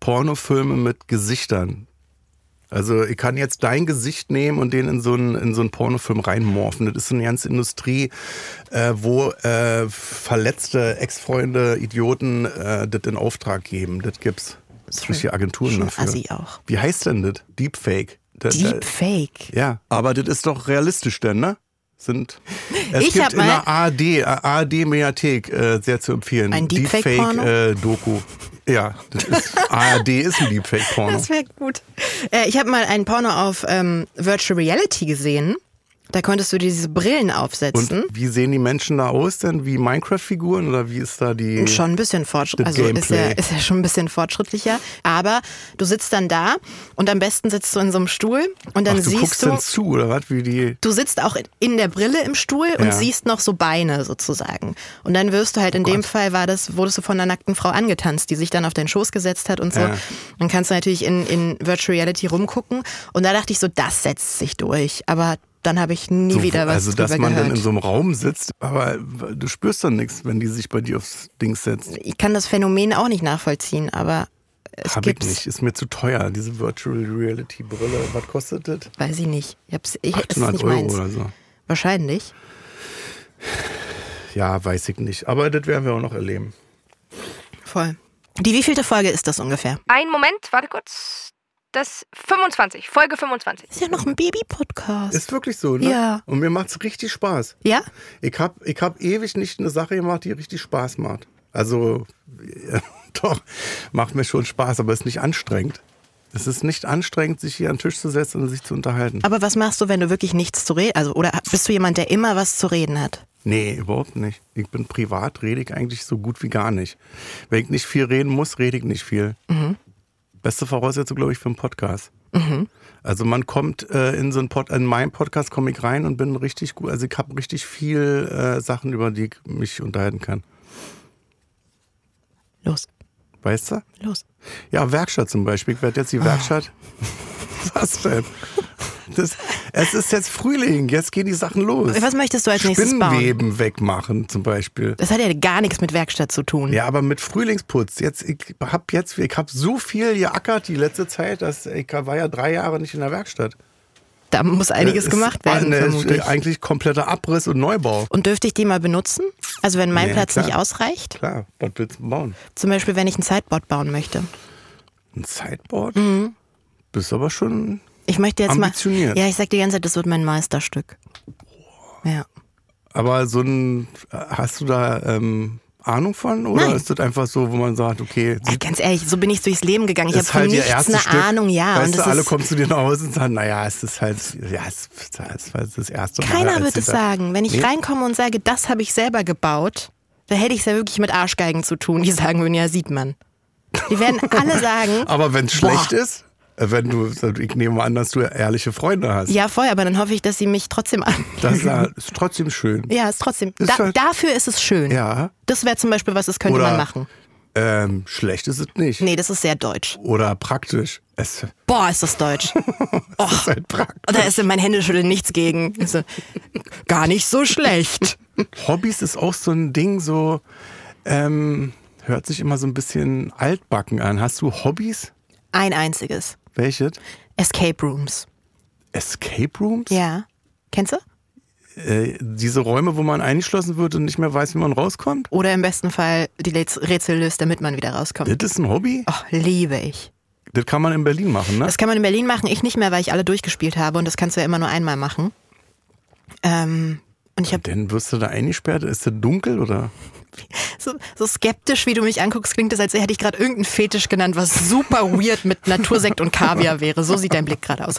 Pornofilme mit Gesichtern. Also ich kann jetzt dein Gesicht nehmen und den in so einen, in so einen Pornofilm reinmorphen. Das ist so eine ganze Industrie, äh, wo äh, verletzte Ex-Freunde, Idioten äh, das in Auftrag geben. Das gibt's. Es gibt richtige Agenturen Schon dafür. assi auch. Wie heißt denn das? Deepfake. Deepfake. ja, aber das ist doch realistisch denn, ne? Sind, es Ich gibt in der ARD, äh, ARD-Mediathek äh, sehr zu empfehlen. Ein? Deepfake-Doku. ja, das ist, ARD ist ein Deepfake-Porno. Das wäre gut. Äh, ich habe mal einen Porno auf ähm, Virtual Reality gesehen. Da konntest du diese Brillen aufsetzen. Und wie sehen die Menschen da aus denn? Wie Minecraft-Figuren oder wie ist da die... Schon ein bisschen fortschrittlicher. Also ist ja, ist ja schon ein bisschen fortschrittlicher. Aber du sitzt dann da und am besten sitzt du in so einem Stuhl und dann Ach, du siehst guckst du. denn zu, oder was? Wie die... Du sitzt auch in der Brille im Stuhl und Ja. siehst noch so Beine sozusagen. Und dann wirst du halt, in dem Fall war das, wurdest du von einer nackten Frau angetanzt, die sich dann auf deinen Schoß gesetzt hat und so. Ja. Dann kannst du natürlich in, in Virtual Reality rumgucken. Und da dachte ich so, das setzt sich durch. Aber dann habe ich nie So, wieder was also, dass man gehört. dann in so einem Raum sitzt, aber du spürst dann nichts, wenn die sich bei dir aufs Ding setzt. ich kann das Phänomen auch nicht nachvollziehen, aber es Hab ich gibt's. nicht, ist mir zu teuer, diese Virtual Reality Brille. Was kostet das? Weiß ich nicht. Ich hab's, ich, es ist 800 nicht Euro meins. oder so. Wahrscheinlich. Ja, weiß ich nicht. Aber das werden wir auch noch erleben. Voll. Die wievielte Folge ist das ungefähr? Ein Moment, warte kurz. Das 25, Folge 25. Ist ja noch ein Baby-Podcast. Ist wirklich so, ne? Ja. Und mir macht's richtig Spaß. Ja? Ich hab, ich hab ewig nicht eine Sache gemacht, die richtig Spaß macht. Also, ja, doch, macht mir schon Spaß, aber ist nicht anstrengend. Es ist nicht anstrengend, sich hier an den Tisch zu setzen und sich zu unterhalten. Aber was machst du, wenn du wirklich nichts zu reden, also oder bist du jemand, der immer was zu reden hat? Nee, überhaupt nicht. Ich bin privat, rede ich eigentlich so gut wie gar nicht. Wenn ich nicht viel reden muss, rede ich nicht viel. Beste Voraussetzung, glaube ich, für einen Podcast. Also man kommt äh, in so einen Pod, in meinen Podcast komme ich rein und bin richtig gut. Also ich habe richtig viel äh, Sachen, über die ich mich unterhalten kann. Los, Weißt du? los. Ja, Werkstatt zum Beispiel. Ich werde jetzt die Werkstatt. Was denn? Das, es ist jetzt Frühling, jetzt gehen die Sachen los. Was möchtest du als nächstes bauen? Spinnenweben wegmachen zum Beispiel. Das hat ja gar nichts mit Werkstatt zu tun. Ja, aber mit Frühlingsputz. Jetzt, ich hab jetzt, ich hab so viel geackert die letzte Zeit, dass ich war ja drei Jahre nicht in der Werkstatt. Da muss einiges Es gemacht werden, eine- vermutlich. Eigentlich kompletter Abriss und Neubau. Und dürfte ich die mal benutzen? Also wenn mein Ja, Platz klar. nicht ausreicht? Klar, was willst du bauen? Zum Beispiel, wenn ich ein Sideboard bauen möchte. Ein Sideboard? Mhm. Bist aber schon. Ich möchte jetzt Ambitioniert. mal. Ja, ich sag die ganze Zeit, das wird mein Meisterstück. Ja. Aber so ein, hast du da ähm, Ahnung von? Oder Nein. ist das einfach so, wo man sagt, okay, Ey, ganz ehrlich, so bin ich durchs Leben gegangen. Ich habe von halt nichts eine Stück. Ahnung, ja. Weißt und du, das alle ist, kommen zu dir nach Hause und sagen, naja, es ist halt, ja, es ist, ist das erste Mal. keiner sie es sagen. Wenn ich Nee? reinkomme und sage, das habe ich selber gebaut, da hätte ich es ja wirklich mit Arschgeigen zu tun. Die sagen würden, ja, sieht man. Die werden alle sagen, Aber wenn es schlecht ist, wenn du, ich nehme mal an, dass du ehrliche Freunde hast. ja, voll, aber dann hoffe ich, dass sie mich trotzdem an. Das ist trotzdem schön. Ja, ist trotzdem. Ist Da, halt- dafür ist es schön. Ja. Das wäre zum Beispiel was, das könnte Oder man machen. ähm, schlecht ist es nicht. Nee, das ist sehr deutsch. Oder praktisch. Es Boah, ist das deutsch. ist halt praktisch. Da ist in mein Händeschütteln nichts gegen. Also, gar nicht so schlecht. Hobbys ist auch so ein Ding, so ähm, hört sich immer so ein bisschen altbacken an. Hast du Hobbys? Ein einziges. Welche? Escape Rooms. Escape Rooms? Ja. Kennst du? Äh, diese Räume, wo man eingeschlossen wird und nicht mehr weiß, wie man rauskommt? Oder im besten Fall die Räts- Rätsel löst, damit man wieder rauskommt. Das ist ein Hobby? Oh, liebe ich. Das kann man in Berlin machen, ne? Das kann man in Berlin machen, ich nicht mehr, weil ich alle durchgespielt habe und das kannst du ja immer nur einmal machen. Ähm, und ich habe Dann wirst du da eingesperrt. Ist das dunkel oder? So, so skeptisch, wie du mich anguckst, klingt es, als hätte ich gerade irgendeinen Fetisch genannt, was super weird mit Natursekt und Kaviar wäre. So sieht dein Blick gerade aus.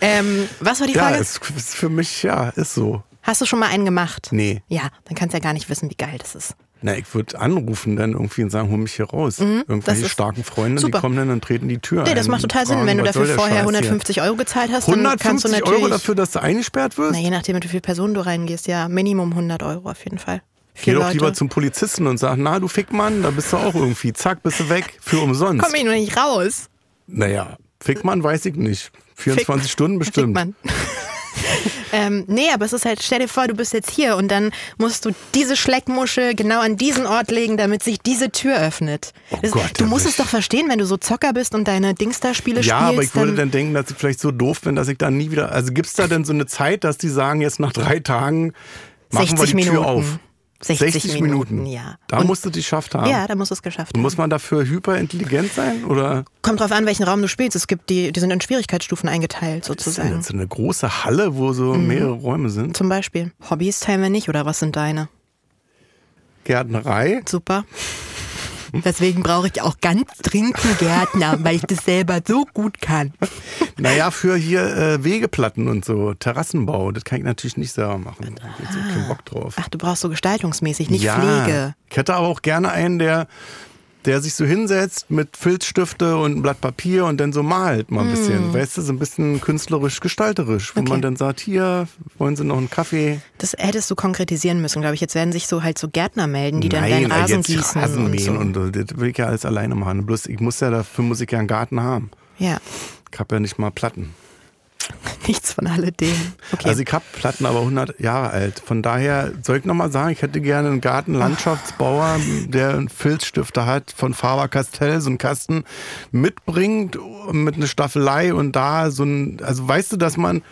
Ähm, was war die Ja, Frage? ist, ist für mich, ja, ist so. Hast du schon mal einen gemacht? Nee. Ja, dann kannst du ja gar nicht wissen, wie geil das ist. Na, ich würde anrufen dann irgendwie und sagen, hol mich hier raus. Mhm, Irgendwelche starken Freunde, die kommen dann und treten die Tür Nee, ein. das macht total Sinn. fragen, Wenn du dafür vorher Scheiß hier? 150 Euro gezahlt hast, dann kannst du 150 natürlich... Euro dafür, dass du eingesperrt wirst? Na, je nachdem, mit wie viele Personen du reingehst, ja, Minimum 100 Euro auf jeden Fall. Geh doch Leute. lieber zum Polizisten und sag, na du Fickmann, da bist du auch irgendwie. Zack, bist du weg. Für umsonst. Komm ich nur nicht raus. Naja, Fickmann weiß ich nicht. 24 Fick- Stunden bestimmt. Fick man. ähm, nee, aber es ist halt, stell dir vor, du bist jetzt hier und dann musst du diese Schleckmuschel genau an diesen Ort legen, damit sich diese Tür öffnet. Oh Das- Gott, du ja, musst ich- es doch verstehen, wenn du so Zocker bist und deine Dingsda-Spiele Ja, spielst. aber ich würde dann, dann denken, dass ich vielleicht so doof bin, dass ich dann nie wieder. Also gibt es da denn so eine Zeit, dass die sagen, jetzt nach drei Tagen machen 60 wir die Minuten. Tür auf? 60, Minuten, ja. Da Und- musst du die geschafft haben. ja, da musst du es geschafft haben. Muss man dafür hyperintelligent sein? Oder Kommt drauf an, welchen Raum du spielst. Es gibt die, die sind in Schwierigkeitsstufen eingeteilt, ist das sozusagen. jetzt eine große Halle, wo so Mhm. mehrere Räume sind? Zum Beispiel. Hobbys teilen wir nicht, oder was sind deine? Gärtnerei? Super. Deswegen brauche ich auch ganz dringend Gärtner, weil ich das selber so gut kann. Naja, für hier äh, Wegeplatten und so, Terrassenbau, das kann ich natürlich nicht selber machen. Da ich so keinen Bock drauf. Ach, du brauchst so gestaltungsmäßig, nicht ja, Pflege. Ich hätte aber auch gerne einen, der, der sich so hinsetzt mit Filzstifte und ein Blatt Papier und dann so malt mal ein bisschen. Weißt du, so ein bisschen künstlerisch, gestalterisch. Wo Mm. Okay. man dann sagt, hier, wollen Sie noch einen Kaffee? Das hättest du konkretisieren müssen, glaube ich. Jetzt werden sich so halt so Gärtner melden, die dann Nein, deinen äh, Rasen jetzt gießen Rasen und so. und, das will ich ja alles alleine machen. Bloß ich muss ja dafür muss ich ja einen Garten haben. ja, Ich habe ja nicht mal Platten. nichts von alledem. Okay. Also ich habe Platten aber 100 Jahre alt. Von daher soll ich nochmal sagen, ich hätte gerne einen Gartenlandschaftsbauer, der einen Filzstifter hat von Faber-Castell, so einen Kasten mitbringt mit einer Staffelei und da so ein, also weißt du, dass man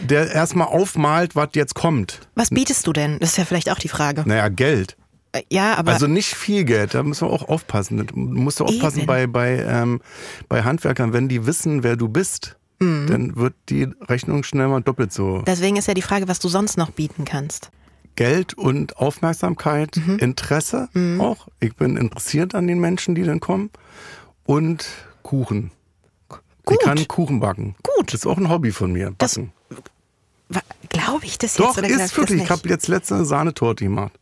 der erstmal aufmalt, was jetzt kommt. was bietest du denn? Das ist ja vielleicht auch die Frage. Naja, Geld. Äh, Ja, aber Also nicht viel Geld, da müssen wir auch aufpassen. Du musst du aufpassen Eben. bei, bei, ähm, bei Handwerkern, wenn die wissen, wer du bist, Mhm. dann wird die Rechnung schnell mal doppelt so. deswegen ist ja die Frage, was du sonst noch bieten kannst. Geld und Aufmerksamkeit, Mhm. Interesse auch. Ich bin interessiert an den Menschen, die dann kommen. Und Kuchen. Gut. Ich kann Kuchen backen. Gut. Das ist auch ein Hobby von mir. Backen. Glaube ich das jetzt Doch, oder ist ich das wirklich. Ich nicht? habe jetzt letzte Sahnetorte gemacht.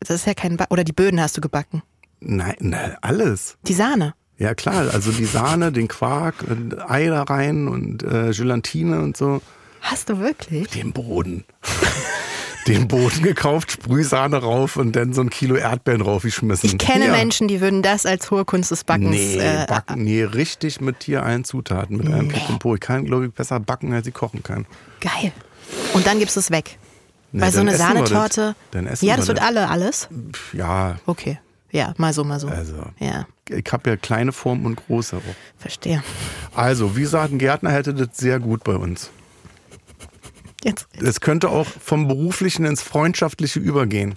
Das ist ja kein ba Oder die Böden hast du gebacken. Nein, nein, alles. Die Sahne. Ja klar, also die Sahne, den Quark, und Ei da rein und äh, Gelatine und so. Hast du wirklich? Den Boden. den Boden gekauft, Sprühsahne rauf und dann so ein Kilo Erdbeeren raufgeschmissen. Ich kenne ja. Menschen, die würden das als hohe Kunst des Backens. Nee, äh, backen, nee, richtig mit hier allen Zutaten, mit einem Pipompo. Ich kann, glaube ich, besser backen, als ich kochen kann. Geil. Und dann gibst du es weg. Nee, Weil so eine Sahnetorte. das. Dann essen ja, das wird das. alle alles. Ja, Okay. Ja, mal so, mal so. also, Ja, ich habe ja kleine Form und große auch. verstehe. Also, wie gesagt, ein Gärtner hätte das sehr gut bei uns. Jetzt. Es könnte auch vom Beruflichen ins Freundschaftliche übergehen.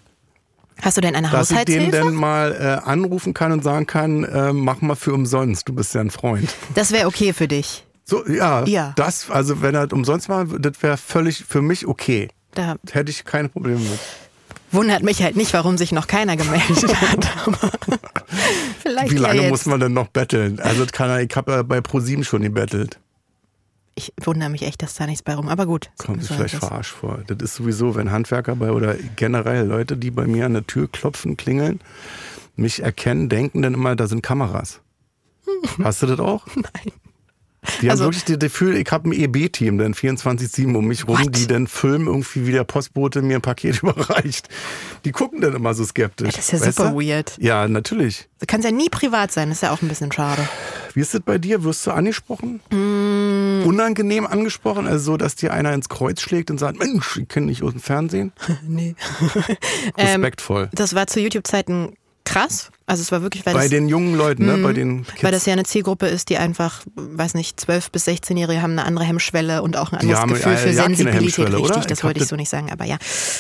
Hast du denn eine Dass ich den Haushaltshilfe? dann mal äh, anrufen kann und sagen kann, äh, mach mal für umsonst, du bist ja ein Freund. Das wäre okay für dich. So, ja, Ja. das, also wenn er umsonst war, das wäre völlig für mich okay. Da Hätte ich keine Probleme mit. Wundert mich halt nicht, warum sich noch keiner gemeldet hat. Vielleicht Wie ja lange jetzt. muss man denn noch betteln? Also kann, ich habe ja bei ProSieben schon gebettelt. Ich wundere mich echt, dass da nichts bei rum. Aber gut. Kommt sich so vielleicht verarscht vor. Das ist sowieso, wenn Handwerker bei oder generell Leute, die bei mir an der Tür klopfen, klingeln, mich erkennen, denken dann immer, da sind Kameras. Hast du das auch? Nein. Die Also- haben wirklich das Gefühl, ich habe ein EB-Team, dann 24-7 um mich rum, What? die dann filmen, irgendwie wie der Postbote mir ein Paket überreicht. Die gucken dann immer so skeptisch. Ja, das ist ja super du? weird. Ja, natürlich. Du kannst ja nie privat sein, das ist ja auch ein bisschen schade. Wie ist das bei dir? Wirst du angesprochen? Mm. Unangenehm angesprochen? Also so, dass dir einer ins Kreuz schlägt und sagt, Mensch, ich kenne dich aus dem Fernsehen? Nee. Respektvoll. Das war zu YouTube-Zeiten krass. Also es war wirklich, weil bei das, den jungen Leuten, ne? bei den Kids. weil das ja eine Zielgruppe ist, die einfach, weiß nicht, 12- bis 16-Jährige haben eine andere Hemmschwelle und auch ein anderes haben, Gefühl äh, für ja Sensibilität. Richtig, oder? das Ich wollte ich so nicht sagen, aber ja.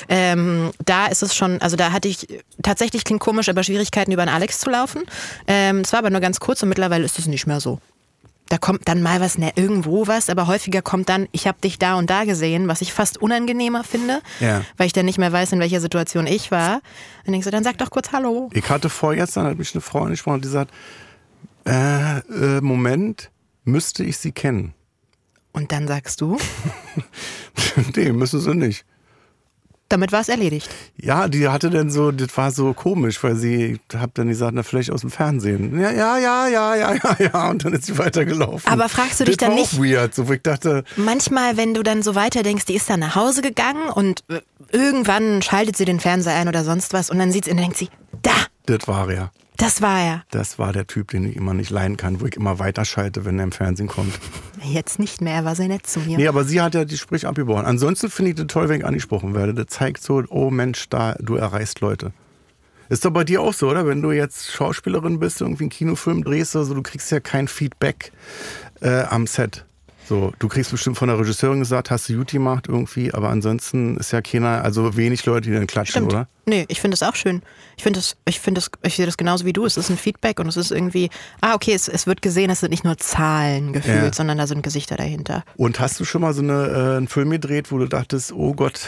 Ähm, da ist es schon, also da hatte ich tatsächlich, klingt komisch, aber Schwierigkeiten über einen Alex zu laufen. Ähm, Es war aber nur ganz kurz und mittlerweile ist es nicht mehr so. Da kommt dann mal was, ne, irgendwo was, aber häufiger kommt dann, ich habe dich da und da gesehen, was ich fast unangenehmer finde, Ja. weil ich dann nicht mehr weiß, in welcher Situation ich war. Dann denkst du, dann sag doch kurz Hallo. Ich hatte vorgestern, hat mich eine Frau angesprochen, die sagt, äh, äh, Moment, müsste ich sie kennen? Und dann sagst du, nee, müssen sie nicht. Damit war es erledigt. Ja, die hatte dann so, das war so komisch, weil sie, hab dann gesagt, na vielleicht aus dem Fernsehen. Ja, ja, ja, ja, ja, ja, ja. Und dann ist sie weitergelaufen. Aber fragst du dich das dann war nicht- Auch weird, so ich dachte, Manchmal, wenn du dann so weiter denkst, die ist dann nach Hause gegangen und äh, irgendwann schaltet sie den Fernseher ein oder sonst was und dann sieht sie und denkt sie, da, das war er. Das war er. Das war der Typ, den ich immer nicht leiden kann, wo ich immer weiterschalte, wenn er im Fernsehen kommt. Jetzt nicht mehr, er war sehr nett zu mir. Nee, aber sie hat ja die Sprich abgebrochen. Ansonsten finde ich das toll, wenn ich angesprochen werde. Das zeigt so, oh Mensch, da, du erreichst Leute. Ist doch bei dir auch so, oder? Wenn du jetzt Schauspielerin bist, irgendwie einen Kinofilm drehst oder so, du kriegst ja kein Feedback äh, am Set. So, du kriegst bestimmt von der Regisseurin gesagt, hast du gut gemacht irgendwie, aber ansonsten ist ja keiner, also wenig Leute, die dann klatschen, Stimmt. oder? Nee, ich finde es auch schön. Ich finde es, ich finde es, ich sehe das genauso wie du. Es ist ein Feedback und es ist irgendwie, ah, okay, es, es wird gesehen, es sind nicht nur Zahlen gefühlt, Ja. sondern da sind Gesichter dahinter. Und hast du schon mal so eine, äh, einen Film gedreht, wo du dachtest, oh Gott,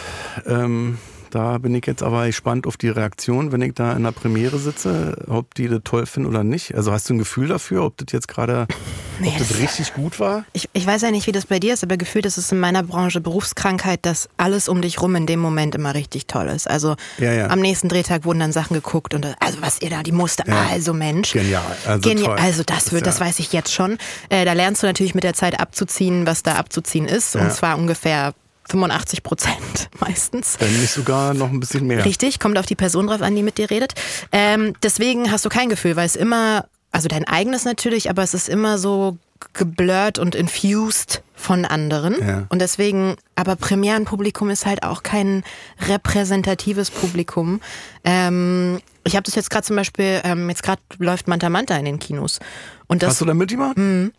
ähm, da bin ich jetzt aber gespannt auf die Reaktion, wenn ich da in der Premiere sitze, ob die das toll finden oder nicht? Also hast du ein Gefühl dafür, ob das jetzt gerade, Nee, ob das das- richtig gut war? Ich, ich weiß ja nicht, wie das bei dir ist, aber gefühlt ist es in meiner Branche Berufskrankheit, dass alles um dich rum in dem Moment immer richtig toll ist. Also Ja, ja. am nächsten Drehtag wurden dann Sachen geguckt und also was ihr da, die Muster, Ja. also Mensch. Genial, also toll. Also das wird, das weiß ich jetzt schon. Äh, da lernst du natürlich mit der Zeit abzuziehen, was da abzuziehen ist. Und zwar ungefähr 85 Prozent meistens. Wenn nicht sogar noch ein bisschen mehr. Richtig, kommt auf die Person drauf an, die mit dir redet. Ähm, deswegen hast du kein Gefühl, weil es immer, also dein eigenes natürlich, aber es ist immer so geblurrt und infused von anderen. Ja. Und deswegen, aber Premierenpublikum ist halt auch kein repräsentatives Publikum. Ähm, ich habe das jetzt gerade zum Beispiel, ähm, jetzt gerade läuft Manta Manta in den Kinos. Und das, Hast du da mitgemacht? Mhm.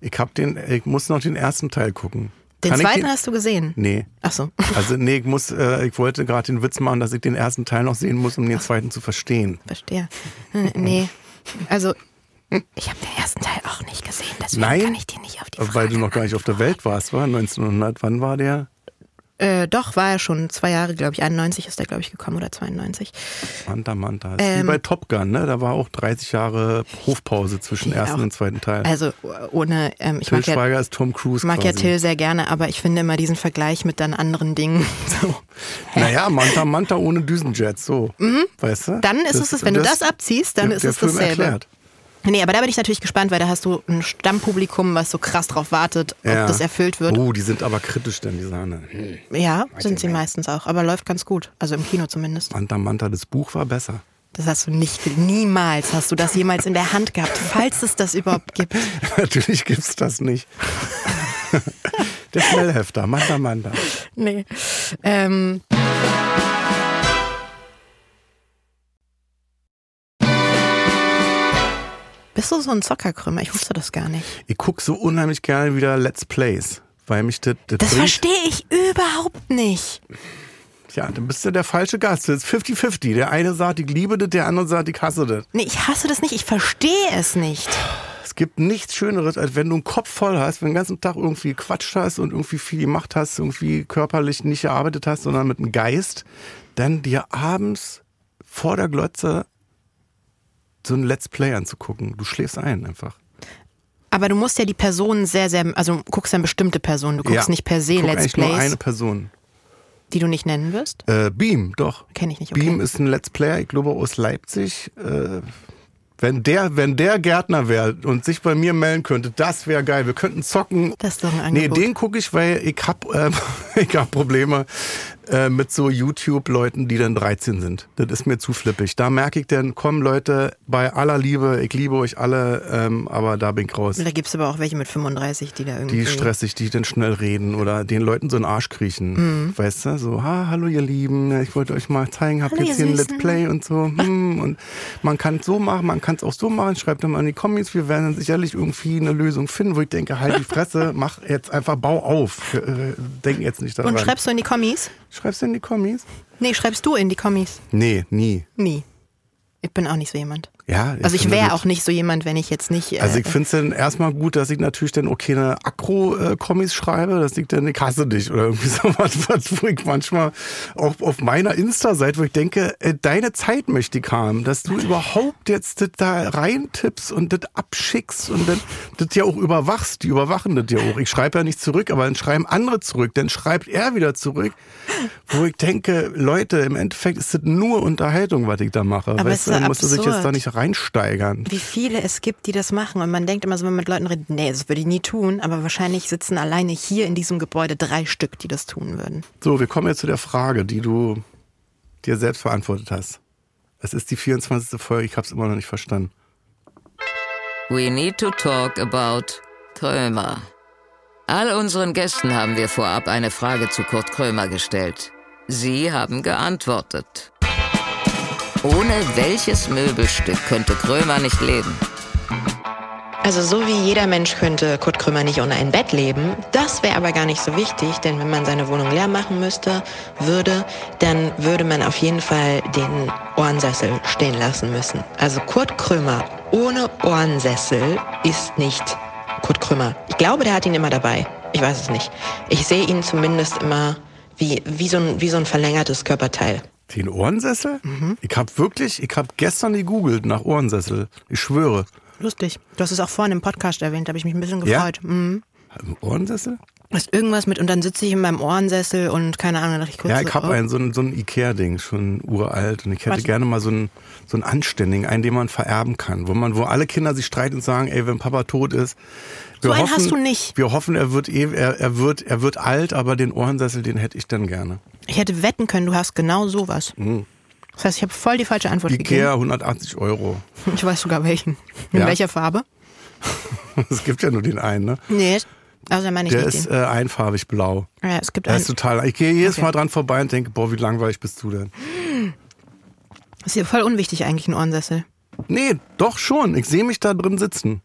Ich hab den, ich muss noch den ersten Teil gucken. Den Kann zweiten den? hast du gesehen? Nee. Ach so. Also nee, ich muss, äh, ich wollte gerade den Witz machen, dass ich den ersten Teil noch sehen muss, um den zweiten zu verstehen. Verstehe. Hm, Nee. Also, ich habe den ersten Teil auch nicht gesehen, deswegen Nein? kann ich dir nicht auf die Frage Weil du noch gar nicht auf der Welt warst, war 1900, wann war der? Äh, doch, war er schon zwei Jahre, glaube ich. 91 ist er, glaube ich, gekommen oder 92. Manta Manta. Ist wie Ähm, bei Top Gun, ne? Da war auch 30 Jahre Hofpause zwischen Ja, ersten auch. und zweiten Teil. Also ohne, ähm, ich Till mag ja, Schweiger ist Tom Cruise mag ja quasi. Till sehr gerne, aber ich finde immer diesen Vergleich mit dann anderen Dingen so. Naja, Manta Manta ohne Düsenjets, so. Weißt du? Dann ist es es, wenn du das abziehst, dann der, ist der es Film dasselbe. erklärt. Nee, aber da bin ich natürlich gespannt, weil da hast du ein Stammpublikum, was so krass drauf wartet, ob Ja. das erfüllt wird. Oh, die sind aber kritisch denn, die Sahne. Hm. Ja, sind sie meistens auch, aber läuft ganz gut. Also im Kino zumindest. Manta Manta, das Buch war besser. Das hast du nicht, niemals hast du das jemals in der Hand gehabt, falls es das überhaupt gibt. Natürlich gibt's das nicht. der Schnellhefter, Manta Manta. Nee. Ähm, bist du so ein Zockerkrümmer? Ich wusste das gar nicht. Ich guck so unheimlich gerne wieder Let's Plays, weil mich das, das, Das verstehe ich überhaupt nicht. Ja, dann bist du der falsche Gast. Das ist 50-50. Der eine sagt, ich liebe das, der andere sagt, ich hasse das. Nee, ich hasse das nicht. Ich verstehe es nicht. Es gibt nichts Schöneres, als wenn du einen Kopf voll hast, wenn du den ganzen Tag irgendwie gequatscht hast und irgendwie viel gemacht hast, irgendwie körperlich nicht gearbeitet hast, sondern mit dem Geist, dann dir abends vor der Glotze so ein Let's Play anzugucken. Du schläfst ein einfach. Aber du musst ja die Personen sehr, sehr, also du guckst dann bestimmte Personen, du guckst Ja. nicht per se Ich guck Let's eigentlich nur Plays, eine Person. die du nicht nennen wirst. Äh, Beam, doch. Kenn ich nicht, okay. Beam ist ein Let's Player, ich glaube aus Leipzig. Äh, wenn der, wenn der Gärtner wäre und sich bei mir melden könnte, das wäre geil. Wir könnten zocken. Das ist doch ein Nee, Angebot. den gucke ich, weil ich hab, äh, ich hab Probleme äh, mit so YouTube-Leuten, die dann 13 sind. Das ist mir zu flippig. Da merke ich dann, komm Leute, bei aller Liebe, ich liebe euch alle, ähm, aber da bin ich raus. Da gibt es aber auch welche mit 35, die da irgendwie. Die stressig, die dann schnell reden oder den Leuten so einen Arsch kriechen. Mhm. Weißt du? So, ha, hallo ihr Lieben, ich wollte euch mal zeigen, hab Hallo, jetzt hier ein. Let's Play und so. Hm, und man kann es so machen, man kann es auch so machen. Schreibt doch mal in die Kommis, wir werden dann sicherlich irgendwie eine Lösung finden, wo ich denke, halt die Fresse, mach jetzt einfach, bau auf. Äh, Denk jetzt nicht daran. Und schreibst du in die Kommis? Schreibst du in die Kommis? Nee, schreibst du in die Kommis? Nee, nie. Nie. Ich bin auch nicht so jemand. Ja, Also ich wäre das- auch nicht so jemand, wenn ich jetzt nicht. Äh, Also ich finde es dann erstmal gut, dass ich natürlich dann okay eine Akro-Kommis schreibe, dass ich dann, ich hasse dich oder irgendwie sowas, was, wo ich manchmal auch auf meiner Insta-Seite, wo ich denke, äh, deine Zeit möchte ich haben, dass du überhaupt jetzt das da reintippst und das abschickst und dann das ja auch überwachst, die überwachen das ja auch. Ich schreibe ja nicht zurück, aber dann schreiben andere zurück, dann schreibt er wieder zurück, wo ich denke, Leute, im Endeffekt ist das nur Unterhaltung, was ich da mache. Aber weißt du, ist dann musst du sich jetzt da nicht reinsteigern. wie viele es gibt, die das machen. Und man denkt immer so, wenn man mit Leuten redet, nee, das würde ich nie tun. Aber wahrscheinlich sitzen alleine hier in diesem Gebäude drei Stück, die das tun würden. So, wir kommen jetzt zu der Frage, die du dir selbst beantwortet hast. Es ist die 24. Folge, ich habe es immer noch nicht verstanden. We need to talk about Krömer. All unseren Gästen haben wir vorab eine Frage zu Kurt Krömer gestellt. Sie haben geantwortet. Ohne welches Möbelstück könnte Krömer nicht leben? Also so wie jeder Mensch könnte Kurt Krömer nicht ohne ein Bett leben. Das wäre aber gar nicht so wichtig, denn wenn man seine Wohnung leer machen müsste, würde, dann würde man auf jeden Fall den Ohrensessel stehen lassen müssen. Also Kurt Krömer ohne Ohrensessel ist nicht Kurt Krömer. Ich glaube, der hat ihn immer dabei. Ich weiß es nicht. Ich sehe ihn zumindest immer wie, wie, so ein, wie so ein verlängertes Körperteil. Den Ohrensessel? Ich habe wirklich, ich habe gestern gegoogelt nach Ohrensessel. Ich schwöre. Lustig. Du hast es auch vorhin im Podcast erwähnt, da habe ich mich ein bisschen Ja? gefreut. Mhm. Im Ohrensessel? Ist irgendwas mit, und dann sitze ich in meinem Ohrensessel und keine Ahnung, da dachte ich kurz Ja, so, ich habe oh. einen, so ein, so ein Ikea-Ding, schon uralt. Und ich hätte Was? gerne mal so einen, so einen anständigen, einen, den man vererben kann. Wo man, wo alle Kinder sich streiten und sagen, ey, wenn Papa tot ist. So einen hast du nicht. Wir hoffen, er wird, eh, er, er wird, er wird alt, aber den Ohrensessel, den hätte ich dann gerne. Ich hätte wetten können, du hast genau sowas. Das heißt, ich habe voll die falsche Antwort Mhm. Ikea, gegeben. 180 Euro. Ich weiß sogar welchen. In Ja? welcher Farbe? Es gibt ja nur den einen, ne? Nee, also meine ich Der ist äh, einfarbig blau. Ja, es gibt Der ist total. Ich gehe jedes Okay. Mal dran vorbei und denke, boah, wie langweilig bist du denn? ist hier voll unwichtig eigentlich, ein Ohrensessel. Nee, doch schon. Ich sehe mich da drin sitzen.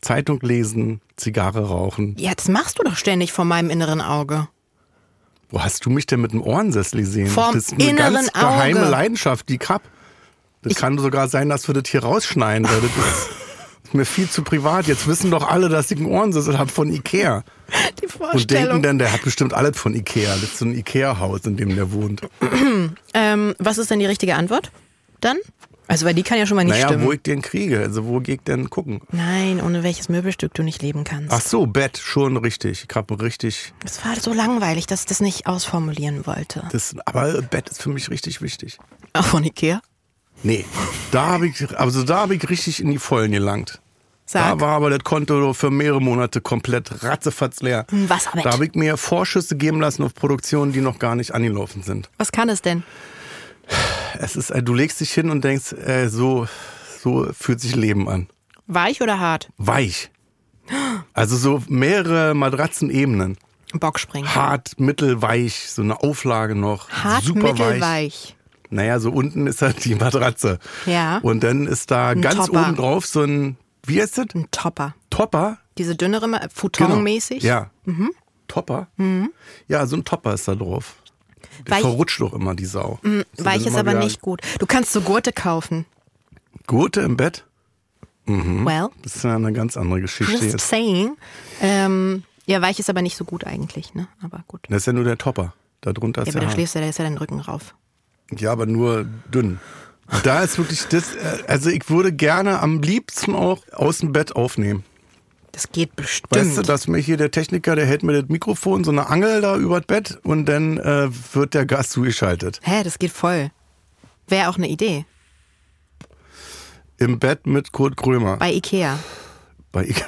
Zeitung lesen, Zigarre rauchen. Ja, das machst du doch ständig vor meinem inneren Auge. Wo hast du mich denn mit dem Ohrensessel gesehen? Vorm das ist eine inneren ganz geheime Auge. Leidenschaft, die ich hab. Das kann sogar sein, dass wir das hier rausschneiden, weil das ist mir viel zu privat. Jetzt wissen doch alle, dass ich einen Ohrensessel habe von Ikea. Die Und Vorstellung. denken dann, der hat bestimmt alles von Ikea. Das ist so ein Ikea-Haus, in dem der wohnt. ähm, was ist denn die richtige Antwort? Dann? Also, weil die kann ja schon mal nicht naja, stimmen. wo ich den kriege. Also wo gehe ich denn gucken? Nein, ohne welches Möbelstück du nicht leben kannst. Ach so, Bett, schon richtig. Ich habe richtig. Das war so langweilig, dass ich das nicht ausformulieren wollte. Das, aber Bett ist für mich richtig wichtig. Auch von Ikea? Nee, da habe ich, also da habe ich richtig in die Vollen gelangt. Sag. Da war aber das Konto für mehrere Monate komplett ratzefatz leer. Ein Wasserbett. Da habe ich mir Vorschüsse geben lassen auf Produktionen, die noch gar nicht angelaufen sind. Was kann es denn? Es ist, äh, du legst dich hin und denkst, äh, so, so fühlt sich Leben an. Weich oder hart? Weich. Also so mehrere Matratzenebenen. Bockspringen. Hart, mittel, weich, so eine Auflage noch. Hart, super weich. mittelweich. Naja, so unten ist halt die Matratze. Ja. Und dann ist da ganz Topper. oben drauf so ein, wie heißt das? Ein Topper. Topper? Diese dünnere, Ma- Genau. Futonmäßig. Ja. Topper? Ja, so ein Topper ist da drauf. Der Weich- verrutscht doch immer, die Sau. So, Weich ist aber nicht gut. Du kannst so Gurte kaufen. Gurte im Bett? Well, Das ist ja eine ganz andere Geschichte just jetzt. saying. Ähm, ja, weich ist aber nicht so gut eigentlich, ne? Aber gut. Das ist ja nur der Topper. Darunter Ja, ist aber der da schläfst du, da ist ja dein Rücken rauf. Ja, aber nur dünn. Da ist wirklich das, äh, also ich würde gerne am liebsten auch aus dem Bett aufnehmen. Das geht bestimmt. Weißt du, dass mir hier der Techniker, der hält mir das Mikrofon, so eine Angel da über das Bett und dann äh, wird der Gast zugeschaltet. Hä, das geht voll. Wäre auch eine Idee. Im Bett mit Kurt Krömer. Bei Ikea. Bei Ikea.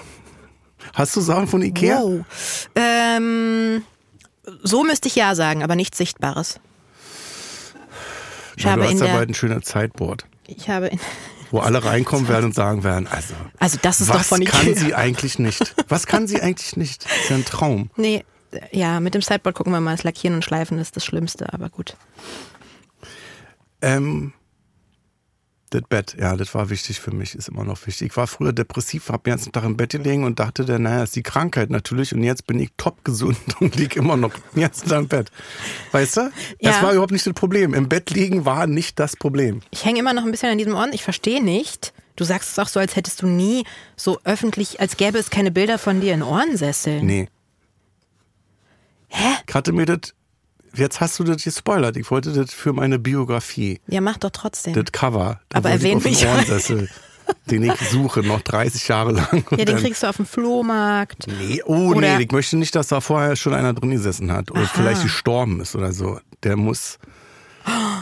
Hast du Sachen von Ikea? Wow. Ähm, so müsste ich ja sagen, aber nichts Sichtbares. Ich habe du hast in ja der, bald ein schönes Sideboard, ich habe wo alle reinkommen werden und sagen werden, also, also das ist doch was von Ikea. kann sie eigentlich nicht? Was kann sie eigentlich nicht? Das ist ja ein Traum. Nee, ja, mit dem Sideboard gucken wir mal. Das Lackieren und Schleifen ist das Schlimmste, aber gut. Ähm, das Bett, ja, das war wichtig für mich, ist immer noch wichtig. Ich war früher depressiv, habe den ganzen Tag im Bett gelegen und dachte dann, naja, ist die Krankheit natürlich und jetzt bin ich top gesund und lieg immer noch den ganzen Tag im Bett. Weißt du? Das Ja. war überhaupt nicht das Problem. Im Bett liegen war nicht das Problem. Ich hänge immer noch ein bisschen an diesem Ohren. Ich verstehe nicht. Du sagst es auch so, als hättest du nie so öffentlich, als gäbe es keine Bilder von dir in Ohrensesseln. Nee. Hä? Ich hatte mir das, jetzt hast du das gespoilert. Ich wollte das für meine Biografie, Ja, mach doch trotzdem. das Cover. Da Aber erwähn mich. Den ich suche, noch 30 Jahre lang. Ja, den kriegst du auf dem Flohmarkt. Nee, oh Oder- nee, ich möchte nicht, dass da vorher schon einer drin gesessen hat oder Aha. vielleicht gestorben ist oder so. Der muss,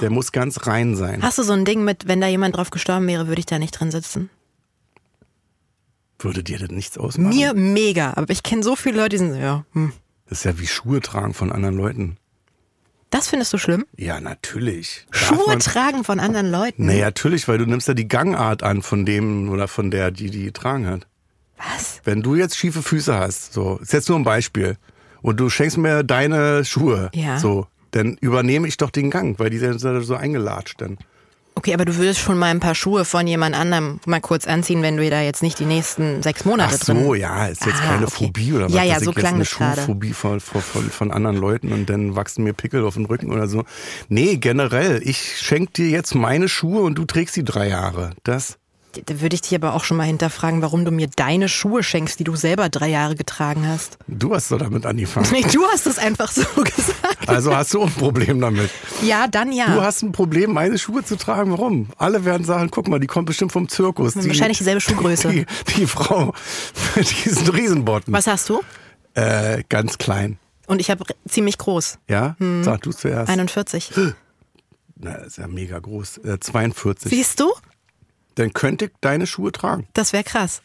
der muss ganz rein sein. Hast du so ein Ding mit, wenn da jemand drauf gestorben wäre, würde ich da nicht drin sitzen? Würde dir das nichts ausmachen? Mir mega, aber ich kenne so viele Leute, die sind so, ja, hm. Das ist ja wie Schuhe tragen von anderen Leuten. Das findest du schlimm? Ja, natürlich. Schuhe man- tragen von anderen Leuten? Nee, natürlich, weil du nimmst ja die Gangart an von dem oder von der, die die getragen hat. Was? Wenn du jetzt schiefe Füße hast, so, ist jetzt nur ein Beispiel, und du schenkst mir deine Schuhe, Ja. so, dann übernehme ich doch den Gang, weil die sind so eingelatscht dann. Okay, aber du würdest schon mal ein paar Schuhe von jemand anderem mal kurz anziehen, wenn du da jetzt nicht die nächsten sechs Monate Ach so, drin. ja, ist jetzt Ah, keine okay. Phobie oder was? Ja, ja, so ich jetzt klang eine das. Schuhphobie von, von, von, von anderen Leuten und dann wachsen mir Pickel auf den Rücken oder so. Nee, generell, ich schenk dir jetzt meine Schuhe und du trägst sie drei Jahre. Das, Da würde ich dich aber auch schon mal hinterfragen, warum du mir deine Schuhe schenkst, die du selber drei Jahre getragen hast. du hast doch damit angefangen. Nee, du hast es einfach so gesagt. Also hast du auch ein Problem damit. Ja, dann ja. Du hast ein Problem, meine Schuhe zu tragen. Warum? Alle werden sagen, guck mal, die kommt bestimmt vom Zirkus. Die, Wahrscheinlich dieselbe Schuhgröße. Die, die Frau mit diesen Riesenbotten. Was hast du? Äh, ganz klein. Und ich habe ziemlich groß. Ja? Hm. Sag du zuerst. 41. Na, ist ja mega groß. Äh, 42. Siehst du? Dann könnte ich deine Schuhe tragen. Das wäre krass.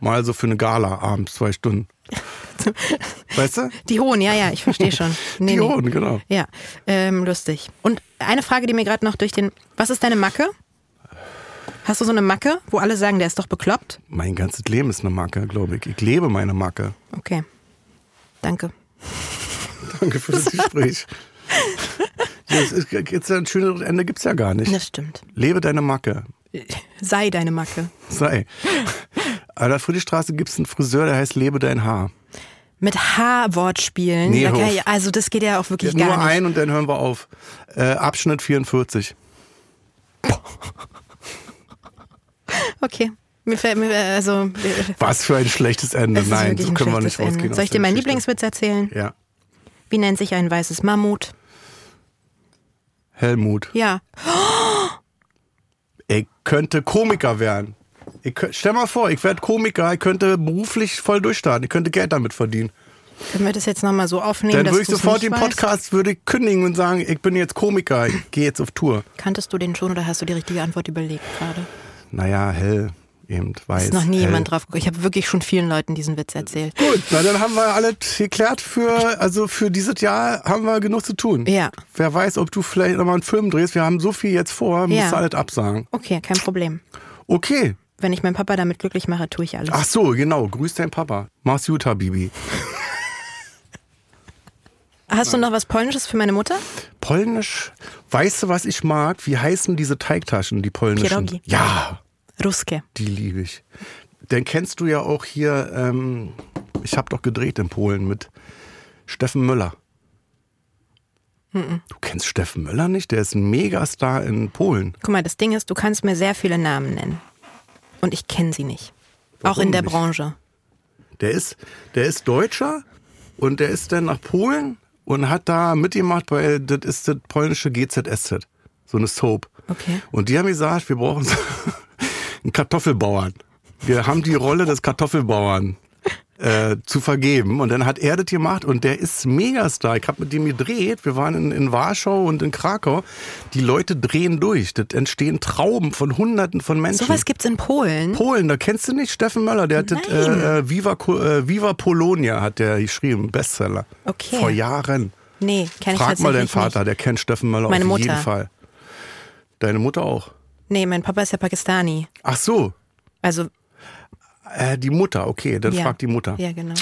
Mal so für eine Gala abends, zwei Stunden. Weißt du? Die hohen, ja, ja, ich verstehe schon. Nee, Die nee. hohen, genau. Ja, ähm, lustig. Und eine Frage, die mir gerade noch durch den. Was ist deine Macke? Hast du so eine Macke, wo alle sagen, der ist doch bekloppt? Mein ganzes Leben ist eine Macke, glaube ich. Ich lebe meine Macke. Okay. Danke. Danke für das Gespräch. Ja, es ist, jetzt ein schöneres Ende gibt's ja gar nicht. Das stimmt. Lebe deine Macke. Sei deine Macke. Sei. An der Friedrichstraße gibt's einen Friseur, der heißt Lebe dein Haar. Mit H-Wortspielen. Nee, da ich, also das geht ja auch wirklich Nur gar nicht. ein und dann hören wir auf. Äh, Abschnitt 44. Okay. Mir fällt mir, also. Was für ein schlechtes Ende. es Nein, so können wir nicht rausgehen. aus Soll ich dir meinen. Lieblingswitz erzählen? Ja. Wie nennt sich ein weißes Mammut? Helmut. Ja. Ich könnte Komiker werden. Ich, stell mal vor, ich werde Komiker, ich könnte beruflich voll durchstarten, ich könnte Geld damit verdienen. Können wir das jetzt nochmal so aufnehmen? Dann würde ich sofort den weißt? Podcast würde ich kündigen und sagen, ich bin jetzt Komiker, ich gehe jetzt auf Tour. Kanntest du den schon oder hast du die richtige Antwort überlegt gerade? Naja, hell, eben, weiß. Ist noch nie hell. jemand drauf gekommen. Ich habe wirklich schon vielen Leuten diesen Witz erzählt. Gut, na dann haben wir alles geklärt für, also für dieses Jahr haben wir genug zu tun. Ja. Wer weiß, ob du vielleicht nochmal einen Film drehst, wir haben so viel jetzt vor, musst Ja. du alles absagen. Okay, kein Problem. Okay. Wenn ich meinen Papa damit glücklich mache, tue ich alles. Ach so, genau, grüß deinen Papa. Mach's gut, Habibi. Hast du noch was Polnisches für meine Mutter? Polnisch, weißt du, was ich mag? Wie heißen diese Teigtaschen, die polnischen? Pierogi. Ja, Ruske. die liebe ich. Dann kennst du ja auch hier, ähm, ich habe doch gedreht in Polen mit Steffen Müller. Du kennst Steffen Müller nicht? Der ist ein Megastar in Polen. Guck mal, das Ding ist, du kannst mir sehr viele Namen nennen. Und ich kenne sie nicht. Auch Warum in der nicht? Branche. Der ist, der ist Deutscher und der ist dann nach Polen und hat da mitgemacht bei, das ist das polnische GZSZ. So eine Soap. Okay. Und die haben gesagt, wir brauchen so einen Kartoffelbauern. Wir haben die Rolle des Kartoffelbauern äh, zu vergeben. Und dann hat er das gemacht und der ist Megastar. Ich habe mit dem gedreht. Wir waren in, in Warschau und in Krakau. Die Leute drehen durch. Das entstehen Trauben von Hunderten von Menschen. Sowas gibt's in Polen. Polen, da kennst du nicht Steffen Möller, der hat das, Nein. äh, äh, Viva, äh, Viva Polonia hat der geschrieben, Bestseller. Okay. Vor Jahren. Nee, kenne ich Frag mal deinen Vater, nicht. der kennt Steffen Möller Meine auf jeden Mutter. Fall. Deine Mutter auch. Nee, mein Papa ist ja Pakistani. Ach so, Also, äh, die Mutter, okay, dann ja. frag die Mutter. Ja, genau.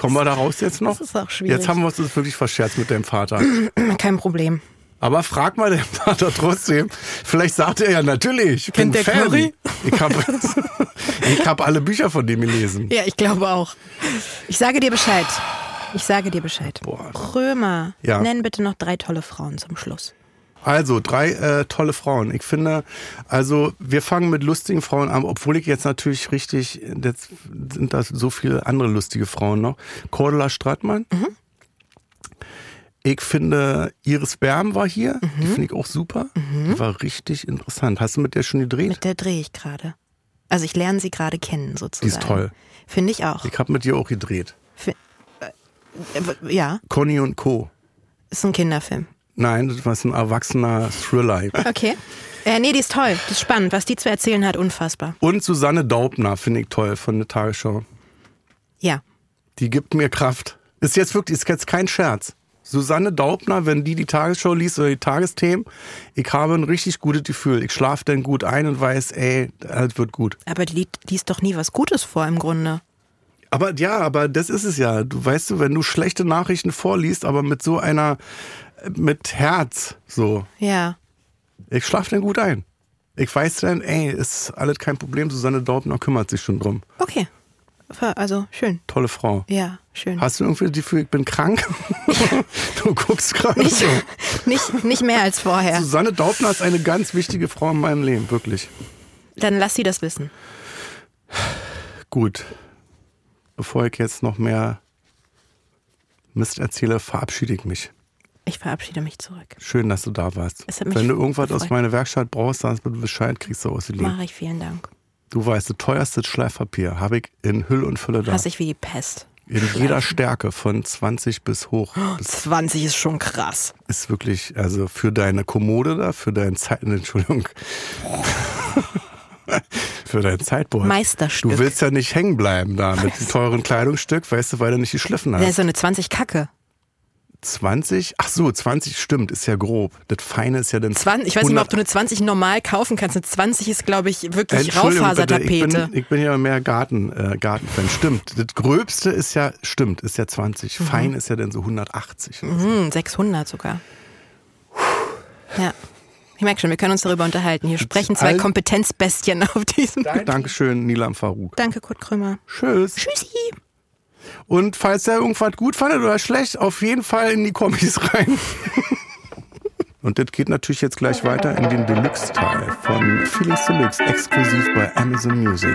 Kommen wir da raus jetzt noch? Das ist auch schwierig. Jetzt haben wir uns das wirklich verscherzt mit deinem Vater. Kein Problem. Aber frag mal den Vater trotzdem. Vielleicht sagt er ja natürlich. Ich bin Kennt der Fan. Curry? Ich habe hab alle Bücher von dem gelesen. Ja, ich glaube auch. Ich sage dir Bescheid. Ich sage dir Bescheid. Boah. Römer, Ja. nenn bitte noch drei tolle Frauen zum Schluss. Also, drei äh, tolle Frauen. Ich finde, also wir fangen mit lustigen Frauen an, obwohl ich jetzt natürlich richtig, jetzt sind da so viele andere lustige Frauen noch. Cordula Stratmann. Mhm. Ich finde, Iris Berm war hier. Die finde ich auch super. Die war richtig interessant. Hast du mit der schon gedreht? Mhm. Mit der drehe ich gerade. Also ich lerne sie gerade kennen, sozusagen. Die ist toll. Finde ich auch. Ich habe mit dir auch gedreht. Äh, äh, ja, Conny und Co. ist ein Kinderfilm. Nein, das war ein erwachsener Thriller. Okay. Äh, nee, die ist toll. Das ist spannend. Was die zu erzählen hat, unfassbar. Und Susanne Daubner finde ich toll von der Tagesschau. Ja. Die gibt mir Kraft. Ist jetzt wirklich, ist jetzt kein Scherz. Susanne Daubner, wenn die die Tagesschau liest oder die Tagesthemen, ich habe ein richtig gutes Gefühl. Ich schlafe dann gut ein und weiß, ey, alles wird gut. Aber die liest doch nie was Gutes vor im Grunde. Aber ja, aber das ist es ja. Du weißt du, wenn du schlechte Nachrichten vorliest, aber mit so einer, mit Herz, so. Ja. Ich schlafe dann gut ein. Ich weiß dann, ey, ist alles kein Problem. Susanne Daubner kümmert sich schon drum. Okay. Also schön. Tolle Frau. Ja, schön. Hast du irgendwie das Gefühl, ich bin krank? du guckst gerade Nicht, so. nicht, nicht mehr als vorher. Susanne Daubner ist eine ganz wichtige Frau in meinem Leben, wirklich. Dann lass sie das wissen. Gut. Bevor ich jetzt noch mehr Mist erzähle, verabschiede ich mich. Ich verabschiede mich zurück. Schön, dass du da warst. Es hat mich Wenn du irgendwas aus gefreut. meiner Werkstatt brauchst, sagst du Bescheid, kriegst du aus die Mache ich, vielen Dank. Du weißt, das teuerste Schleifpapier habe ich in Hülle und Fülle da. Hasse ich wie die Pest. In jeder Stärke von 20 bis hoch. Das 20 ist schon krass. ist wirklich, also für deine Kommode da, für dein Zeit, Entschuldigung. für dein Zeitboard. Meisterstück. Du willst ja nicht hängen bleiben da mit dem teuren Kleidungsstück, weißt du, weil du nicht geschliffen hast. so eine 20 Kacke. 20? Ach so, 20 stimmt, ist ja grob. Das Feine ist ja dann 20, ich weiß nicht mehr, 100 ob du eine 20 normal kaufen kannst. Eine 20 ist, glaube ich, wirklich ich Raufasertapete. bin, ich bin ja mehr Garten, äh, Gartenfan. Stimmt. Das Gröbste ist ja, stimmt, ist ja 20. Fein ist ja dann so 180. oder so. Hm, 600 sogar. Ja. Ich merke schon, wir können uns darüber unterhalten. Hier sprechen zwei Kompetenzbestien auf diesem. Dankeschön, Nilam Farouk. Danke, Kurt Krömer. Tschüss. Tschüssi. Und falls ihr irgendwas gut fandet oder schlecht, auf jeden Fall in die Kommis rein. Und das geht natürlich jetzt gleich weiter in den Deluxe-Teil von Feelings Deluxe, exklusiv bei Amazon Music.